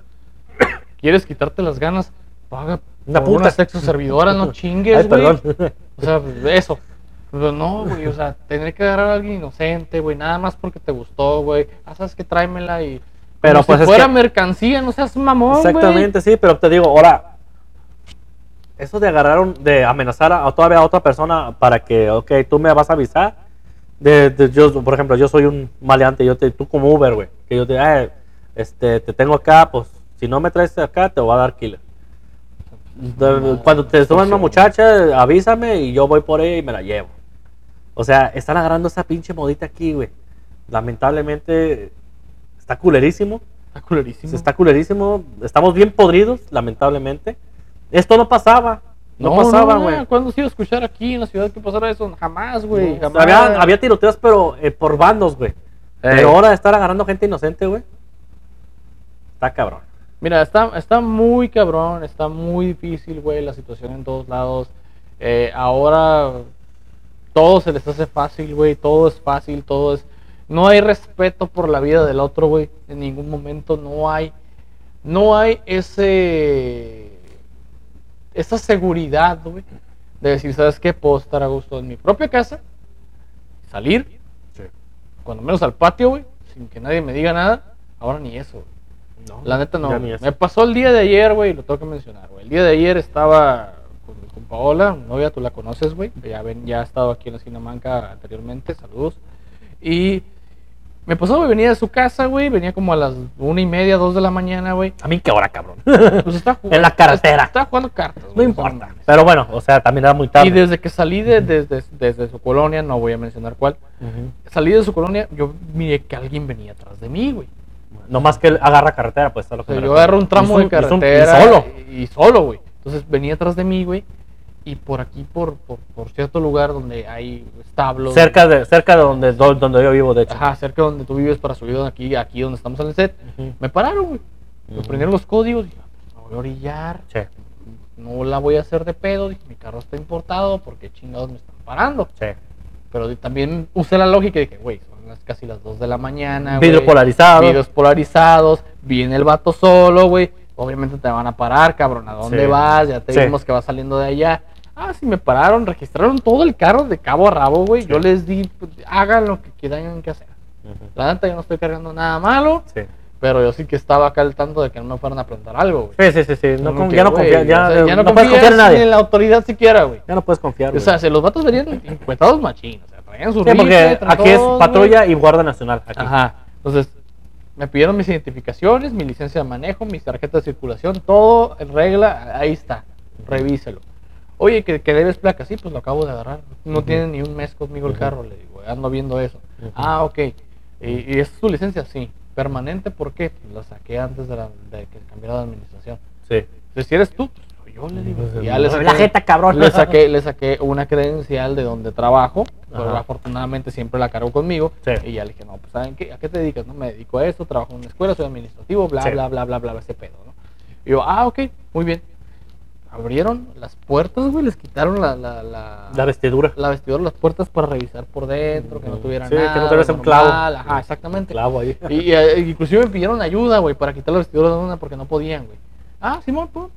¿Quieres quitarte las ganas? Paga Una puta. Una sexo servidora, no chingues, güey. perdón. O sea, pues, eso. Pero no, güey, o sea, tener que agarrar a alguien inocente, güey, nada más porque te gustó, güey. Ah, sabes que tráemela y. Pero, como pues, si fuera que- mercancía, no seas mamón. Exactamente, sí, pero te digo, ahora, eso de agarrar, un- de amenazar a, a todavía a otra persona para que, ok, tú me vas a avisar. De, de- yo, por ejemplo, yo soy un maleante, yo te, tú como Uber, güey, que yo te, "Eh, este, te tengo acá, pues, si no me traes acá, te voy a dar killer. De- Cuando te suban una muchacha, avísame y yo voy por ella y me la llevo. O sea, están agarrando esa pinche modita aquí, güey. Lamentablemente, está culerísimo. Está culerísimo. Se está culerísimo. Estamos bien podridos, lamentablemente. Esto no pasaba. No, pasaba, no, güey. ¿Cuándo se iba a escuchar aquí en la ciudad que pasara eso? Jamás, güey. No, había, había tiroteos, pero eh, por bandos, güey. Pero ahora estar agarrando gente inocente, güey. Está cabrón. Mira, está, está muy cabrón, está muy difícil, güey, la situación en todos lados. Eh, ahora todo se les hace fácil, güey, todo es fácil, todo es... No hay respeto por la vida del otro, güey, en ningún momento, no hay... No hay ese... Esa seguridad, güey, de decir, ¿sabes qué? Puedo estar a gusto en mi propia casa, salir, cuando menos al patio, güey, sin que nadie me diga nada. Ahora ni eso, güey. No, La neta no. Me pasó el día de ayer, güey, lo tengo que mencionar, güey. El día de ayer estaba con, con Paola, novia, tú la conoces, güey. Ya, ven, ya ha estado aquí en la Sinamanca anteriormente, saludos. Y me pasó, güey, venía de su casa, güey, venía como a las una y media, dos de la mañana, güey. A mí qué hora, cabrón. Pues está jugando. En la carretera. Está jugando cartas, no o sea, importa. Pero bueno, o sea, también era muy tarde. Y desde que salí de, desde, desde su colonia, no voy a mencionar cuál, salí de su colonia, yo miré que alguien venía atrás de mí, güey. No más que él agarra carretera, pues está lo O que sea, me yo agarro un tramo de un- carretera. Y solo. Y, y solo, güey. Entonces venía atrás de mí, güey. Y por aquí, por, por, por cierto lugar donde hay establos. Cerca de, cerca de donde, do- donde yo vivo, de hecho. Ajá, cerca donde tú vives para subir aquí, aquí donde estamos en el set. Me pararon, güey. Me Ujú. prendieron los códigos. Dije, pues no voy a orillar. Sí, No la voy a hacer de pedo. Dije, mi carro está importado. porque chingados me están parando? sí. Pero también usé la lógica y dije, güey, son las, casi las 2 de la mañana. Vidrio polarizado. Videos polarizados, viene el vato solo, güey. Obviamente te van a parar, cabrón. ¿A dónde Sí. vas? Ya te vimos que vas saliendo de allá. Ah, sí, me pararon, registraron todo el carro de cabo a rabo, güey. Sí. Yo les di, pues, hagan lo que quieran que hacer. La neta, yo no estoy cargando nada malo, Sí. pero yo sí que estaba acá al tanto de que no me fueran a plantar algo, güey. Sí, sí, sí, sí. No, con- que, ya no güey, confías, ya, o sea, ya no, no, puedes confiar en nadie. en la autoridad siquiera, güey. Ya no puedes confiar. O sea, si los vatos venían encuestados machín, o sea, traían su Sí, porque rifle, aquí es patrulla y guardia nacional. Aquí. Ajá. Entonces, me pidieron mis identificaciones, mi licencia de manejo, mis tarjetas de circulación, todo en regla, ahí está. Revíselo. Oye, que, que debes placa, sí, pues lo acabo de agarrar. No tiene ni un mes conmigo el carro, le digo, ando viendo eso. Ah, ok. ¿Y, es tu licencia? Sí. ¿Permanente por qué? Pues la saqué antes de, la, de que cambiara de administración. Sí. Entonces, si eres tú, pues yo, le digo. Pues, ya le saqué, la jeta, cabrón. Le saqué, le saqué una credencial de donde trabajo, pero afortunadamente siempre la cargo conmigo. Sí. Y ya le dije, no, pues ¿saben qué? ¿A qué te dedicas? No, me dedico a esto, trabajo en una escuela, soy administrativo, bla, Sí. bla, bla, bla, bla, ese pedo, ¿no? Y yo, ah, ok, muy bien. Abrieron las puertas, güey, les quitaron la, la, la, La vestidura. la vestidura, las puertas para revisar por dentro, que no Ujú. tuviera Sí, que no nada. tuviese un clavo. Ajá, exactamente. Clavo ahí. Y, eh, inclusive me pidieron ayuda, güey, para quitar la vestidura de una porque no podían, güey. Ah, Simón, pues.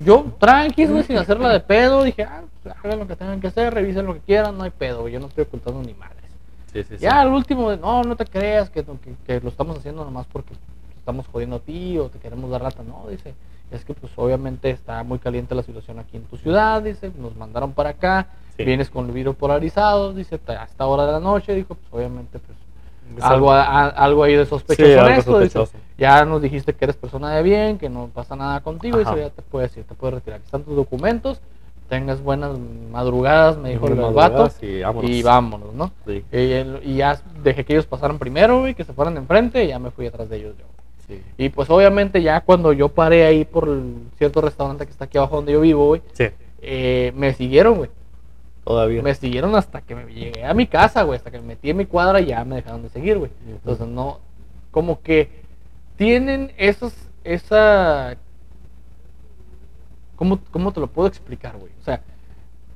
Yo, tranqui, güey, sin hacerla de pedo, dije, ah, pues, hagan lo que tengan que hacer, revisen lo que quieran, no hay pedo, güey, yo no estoy ocultando ni madres. Sí, sí, sí. Ya al último, no, no te creas que, que, que lo estamos haciendo nomás porque estamos jodiendo a ti o te queremos dar rata. No, dice, es que pues obviamente está muy caliente la situación aquí en tu ciudad, dice, nos mandaron para acá, Sí. vienes con el vidrio polarizado, dice, a esta hora de la noche, dijo, pues obviamente pues Es algo, a- algo ahí de sospechoso Sí, en algo esto, dice, sospechoso. ya nos dijiste que eres persona de bien, que no pasa nada contigo, Ajá. dice, ya te puedes ir, te puedes retirar, aquí están tus documentos, tengas buenas madrugadas, me dijo el vato, madrugadas y vámonos. y vámonos, ¿no? Sí. Y, el- y ya dejé que ellos pasaran primero, güey, que se fueran de enfrente, y ya me fui atrás de ellos yo. Sí. Y pues obviamente ya cuando yo paré ahí por cierto restaurante que está aquí abajo donde yo vivo, güey, Sí. eh, me siguieron, güey. Todavía. Me siguieron hasta que me llegué a mi casa, güey, hasta que me metí en mi cuadra y ya me dejaron de seguir, güey. Entonces no, como que tienen esos, esa, ¿cómo, cómo te lo puedo explicar, güey? O sea,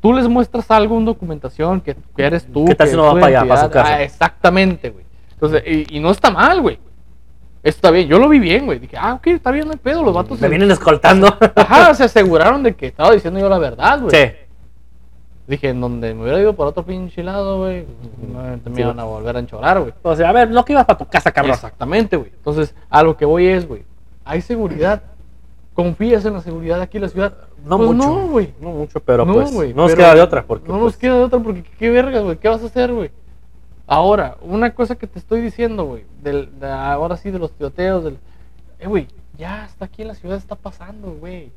tú les muestras algo, una documentación, que, que eres tú. ¿Qué tal que si no va para allá, para su casa? Ah, exactamente, güey. Entonces, y, y no está mal, güey. Está bien. Yo lo vi bien, güey. Dije, ah, ok, está bien, no hay pedo. Los vatos. Me se- vienen escoltando. Ajá, se aseguraron de que estaba diciendo yo la verdad, güey. sí. Dije, en donde me hubiera ido por otro pinche lado, güey, me iban a volver a enchorar, güey. O sea, a ver, no que ibas para tu casa, cabrón. Exactamente, güey. Entonces, a lo que voy es, güey, hay seguridad. ¿Confías en la seguridad aquí en la ciudad? No Pues mucho. No, güey. No mucho, pero no, pues no nos pero queda de otra. Porque, no nos pues, queda de otra porque qué verga, güey. ¿Qué vas a hacer, güey? Ahora, una cosa que te estoy diciendo, güey, del, de ahora sí de los tiroteos, del... Eh, güey, ya está aquí en la ciudad, está pasando, güey.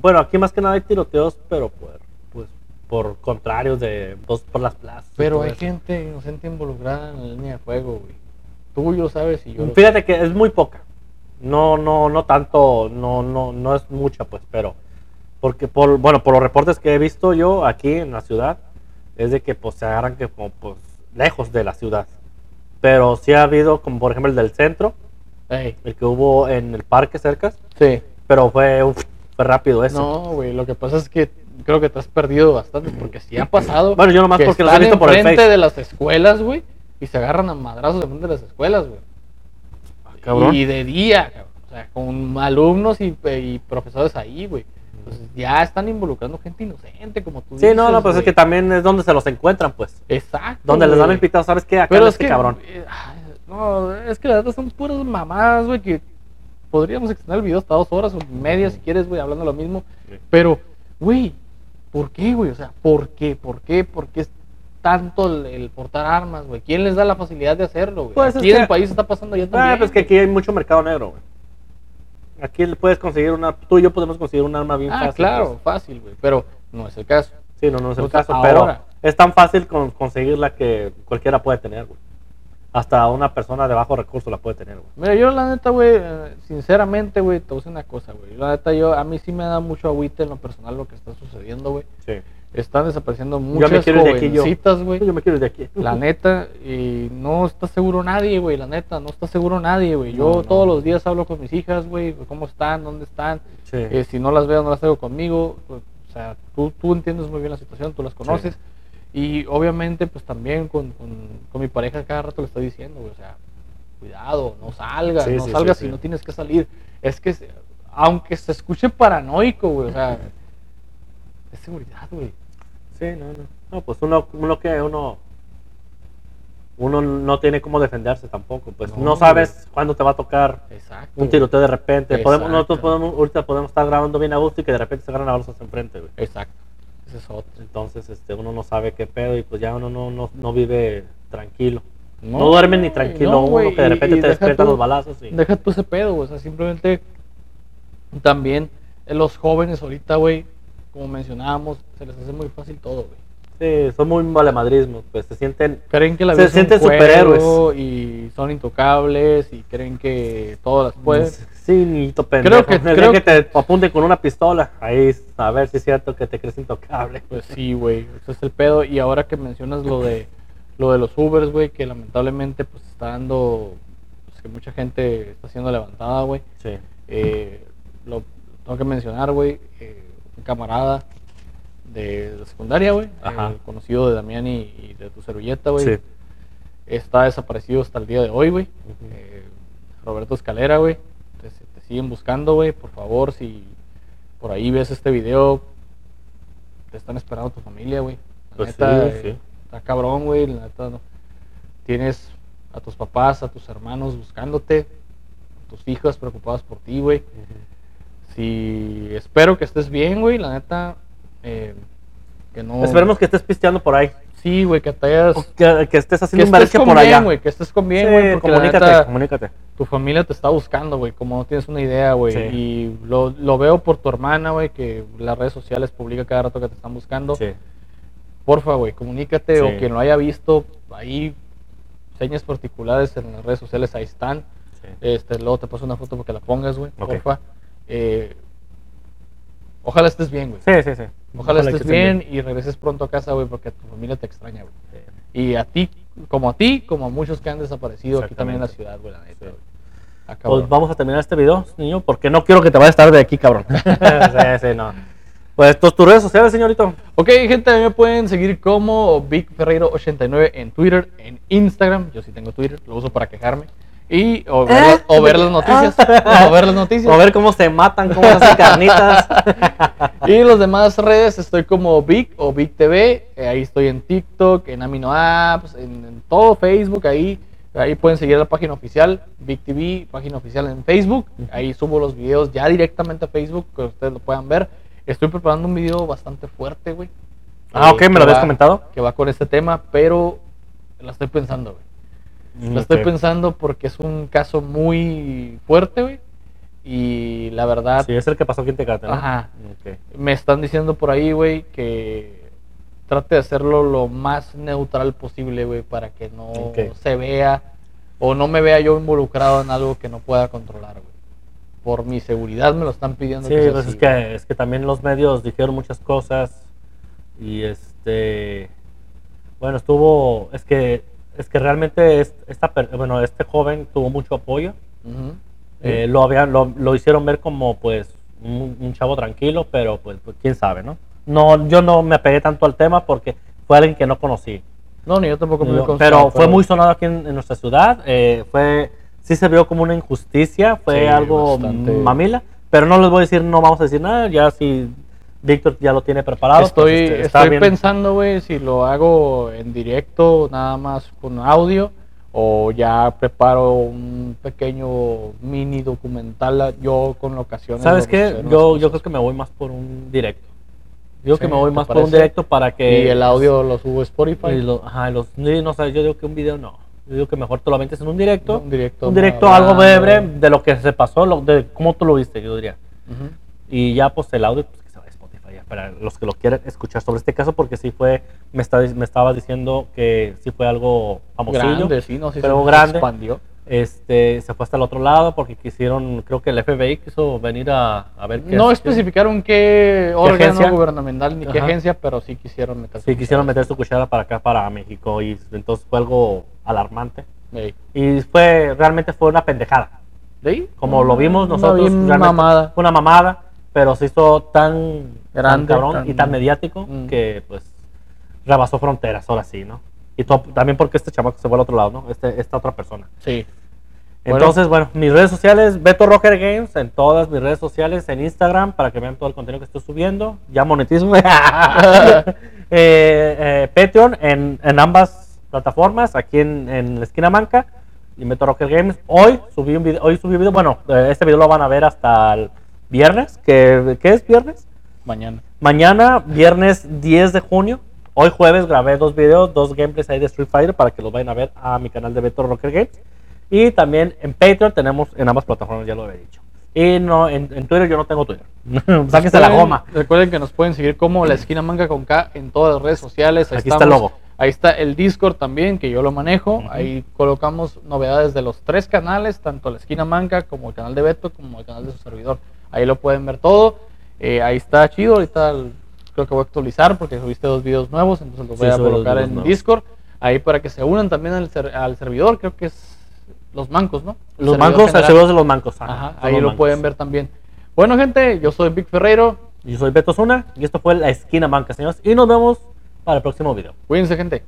Bueno, aquí más que nada hay tiroteos, pero por, pues, por contrarios de dos por las plazas. Pero hay eso. gente inocente involucrada en la línea de fuego, güey. Tú lo sabes y yo lo. Fíjate que es muy poca. No, no, no tanto, no, no, no es mucha, pues, pero porque por, bueno, por los reportes que he visto yo aquí en la ciudad, es de que pues se agarran que como pues lejos de la ciudad. Pero sí ha habido, como por ejemplo el del centro, Ey, el que hubo en el parque cerca, sí. pero fue, uf, fue rápido eso. No, güey, lo que pasa es que creo que te has perdido bastante porque si ha pasado. Bueno, yo nomás que porque los he visto por el Face. de las escuelas, güey, y se agarran a madrazos de frente de las escuelas, güey. Ah, cabrón. Y de día, cabrón. O sea, con alumnos y, y profesores ahí, güey. Entonces ya están involucrando gente inocente, como tú Sí, dices. no, no, pues es que también es donde se los encuentran, pues. Exacto. Donde les dan el pitado, ¿sabes qué? Acá Pero es este que. cabrón. eh, no, es que la verdad son puras mamadas, güey, que podríamos extender el video hasta dos horas o media si quieres, güey, hablando lo mismo. Sí. Pero, güey, ¿por qué, güey? O sea, ¿por qué? ¿Por qué? ¿Por qué es tanto el, el portar armas, güey? ¿Quién les da la facilidad de hacerlo, güey? Pues es Aquí en que- el país está pasando ya también. Ah, pues que aquí hay mucho mercado negro, güey. Aquí le puedes conseguir una, tú y yo podemos conseguir un arma bien Ah, fácil. claro, pues. fácil, güey, pero no es el caso. Sí, no, no es el Entonces, caso, pero ahora- es tan fácil con, conseguirla que cualquiera puede tener, güey. Hasta una persona de bajo recurso la puede tener, güey. Mira, yo la neta, güey, eh, sinceramente, güey, te voy a decir una cosa, güey. La neta, yo, a mí sí me da mucho agüite en lo personal lo que está sucediendo, güey. Sí. Están desapareciendo muchas jovencitas, güey. Yo me quiero de aquí. La neta, y no está seguro nadie, güey, la neta, no está seguro nadie, güey. Yo No, no. todos los días hablo con mis hijas, güey, cómo están, dónde están. Sí. Eh, si no las veo, no las traigo conmigo. pues, o sea, tú, tú entiendes muy bien la situación, tú las conoces. Y obviamente, pues también con, con, con mi pareja cada rato le estoy diciendo, güey, o sea, cuidado, no salgas, Sí, no salgas si no tienes que salir. Es que, aunque se escuche paranoico, güey, o sea, es seguridad, güey. Sí, no, no. No, pues uno, uno que uno uno no tiene cómo defenderse tampoco, pues No, no, sabes cuándo te va a tocar Exacto. un tiroteo de repente. Podemos, nosotros podemos, ahorita podemos estar grabando bien a gusto y que de repente se agarran a balazos enfrente, güey. Exacto. Ese es otro. Entonces, este, uno no sabe qué pedo y pues ya uno no, no, no vive tranquilo. No, duerme ni tranquilo no, uno que de repente y te despiertan tú- los balazos y... Deja tú ese pedo, güey. O sea, simplemente también los jóvenes ahorita, güey, como mencionábamos, se les hace muy fácil todo, güey. Sí, son muy valemadrismos, pues se sienten... Creen que la Se vida un sienten superhéroes. y son intocables y creen que todas las pueden. Sí, niñito pendejo. que- El día creo que te apunten con una pistola, ahí a ver si es cierto que te crees intocable. Pues sí, güey, ese es el pedo. Y ahora que mencionas lo de lo de los Ubers, güey, que lamentablemente pues está dando, pues que mucha gente está siendo levantada, güey. Sí. Eh, lo tengo que mencionar, güey, eh, un camarada de la secundaria, güey, eh, conocido de Damián y, y de tu servilleta, güey. Sí. Está desaparecido hasta el día de hoy, güey. Eh, Roberto Escalera, güey. Te, te siguen buscando, güey. Por favor, si por ahí ves este video, te están esperando tu familia, güey. La Pues neta, sí, eh, está cabrón, güey. La neta, no. Tienes a tus papás, a tus hermanos buscándote, a tus hijas preocupadas por ti, güey. Si espero que estés bien, güey. La neta, eh, que no. Esperemos que estés pisteando por ahí. Sí, güey, que te hayas. Que, que estés Que haciendo un estés por bien, allá. güey. Que estés con bien, güey. comunícate, neta, comunícate. tu familia te está buscando, güey, como no tienes una idea, güey. Sí. Y lo, lo veo por tu hermana, güey, que las redes sociales publica cada rato que te están buscando. Sí. Porfa, güey, comunícate Sí. o quien lo haya visto, ahí señas particulares en las redes sociales, ahí están. sí. Este, luego te paso una foto para que la pongas, güey, Ok. porfa. Eh, ojalá estés bien, güey. Sí, sí, sí. Ojalá estés bien, y regreses pronto a casa, güey, porque tu familia te extraña, güey. Y a ti, como a ti, como a muchos que han desaparecido aquí también en la ciudad, güey, la neta, Sí. güey. Ah. Pues vamos a terminar este video, niño, porque no quiero que te vayas estar de aquí, cabrón. sí, sí, no. Pues tus, tus redes sociales, señorito. Ok, gente, a mí me pueden seguir como Vic Ferreiro89 en Twitter, en Instagram. Yo sí tengo Twitter, lo uso para quejarme. Y o ver, las- o ver las noticias. o ver las noticias. O ver cómo se matan, cómo hacen carnitas. Y los demás redes estoy como Vic o Vic TV. eh, ahí estoy en TikTok, en Amino Apps, en, en todo Facebook. Ahí, ahí pueden seguir la página oficial, Vic TV, página oficial en Facebook. Ahí subo los videos ya directamente a Facebook, que ustedes lo puedan ver. Estoy preparando un video bastante fuerte, güey. Ah, ok, me lo habías va- comentado. Que va con este tema, pero la estoy pensando, güey. Lo estoy pensando porque es un caso muy fuerte, güey. Y la verdad, Sí, es el que pasó aquí en Tecate, ¿no? Ajá. Me están diciendo por ahí, güey, que trate de hacerlo lo más neutral posible, güey, para que no se vea o no me vea yo involucrado en algo que no pueda controlar, güey. Por mi seguridad me lo están pidiendo. Sí, pues así, es güey. que, es que también los medios dijeron muchas cosas y este, bueno, estuvo, es que, es que realmente es- esta, bueno, este joven tuvo mucho apoyo. Eh, lo, habían, lo, lo hicieron ver como pues un, un chavo tranquilo, pero pues, pues, quién sabe, ¿no? No, yo no me apegué tanto al tema porque fue alguien que no conocí. No, ni yo tampoco me he constado, pero fue muy sonado aquí en, en nuestra ciudad. eh, fue, sí se vio como una injusticia, fue Sí, algo bastante. mamila. Pero no les voy a decir, no vamos a decir nada. Ya si Víctor ya lo tiene preparado. pues, Estoy, este, está estoy bien. pensando, güey, si lo hago en directo, nada más con audio, o ya preparo un pequeño mini documental a- yo con locaciones. ¿Sabes qué? Yo, yo creo que me voy más por un directo. Yo que me voy ¿te más por un directo para que. Y el audio lo subo a Spotify. y lo- ajá, los, no sé, yo digo que un video no. Yo digo que mejor te lo aventes en un directo. Un directo Un directo, algo breve de lo que se pasó, lo, de cómo tú lo viste, yo diría. Y ya pues el audio, pues para los que lo quieran escuchar sobre este caso, porque sí fue, me, está, me estaba diciendo que sí fue algo famosillo, Grande, sí, no, sí pero se grande. expandió. Este, se fue hasta el otro lado porque quisieron, creo que el FBI quiso venir a, a ver qué No especificaron qué órgano agencia? gubernamental ni qué agencia, pero sí quisieron meter. Sí, quisieron meter su cuchara para acá, para México, y entonces fue algo alarmante. Y fue, realmente fue una pendejada. Como lo vimos nosotros, mamada. fue una mamada, pero se hizo tan Grande, tan cabrón tan- y tan mediático Mm. que pues rebasó fronteras, ahora sí, ¿no? Y también porque este chamaco se fue al otro lado, ¿no? Este, esta otra persona. Sí. Entonces, bueno, mis redes sociales, Beto Rocker Games, en todas mis redes sociales, en Instagram, para que vean todo el contenido que estoy subiendo. Ya monetizo. eh, eh, Patreon en, en ambas plataformas, aquí en, en la esquina manca, y Beto Rocker Games. Hoy subí un video, hoy subí un video, bueno, eh, este video lo van a ver hasta el viernes, que, ¿qué es viernes? Mañana. Mañana, viernes 10 de junio. Hoy jueves grabé dos videos, dos gameplays ahí de Street Fighter para que los vayan a ver a mi canal de Beto Rocker Games. Y también en Patreon tenemos en ambas plataformas, ya lo había dicho. Y no, en, en Twitter yo no tengo Twitter. Sáquense la goma. Recuerden que nos pueden seguir como la esquina manga con K en todas las redes sociales. Ahí Aquí está el logo. Ahí está el Discord también, que yo lo manejo. Ahí colocamos novedades de los tres canales, tanto la esquina manga como el canal de Beto, como el canal de su servidor. Ahí lo pueden ver todo. Eh, ahí está chido. Ahorita el- creo que voy a actualizar porque subiste dos videos nuevos, entonces los Sí, voy a colocar en nuevos. Discord. Ahí para que se unan también al, ser- al servidor. Creo que es los mancos, ¿no? El Los servidor mancos, general. seguros de los mancos. ajá, ahí los lo mancos. pueden ver también. Bueno, gente, yo soy Vic Ferreiro. Yo soy Beto Zuna y esto fue La Esquina Manca, señores. Y nos vemos para el próximo video. Cuídense, gente.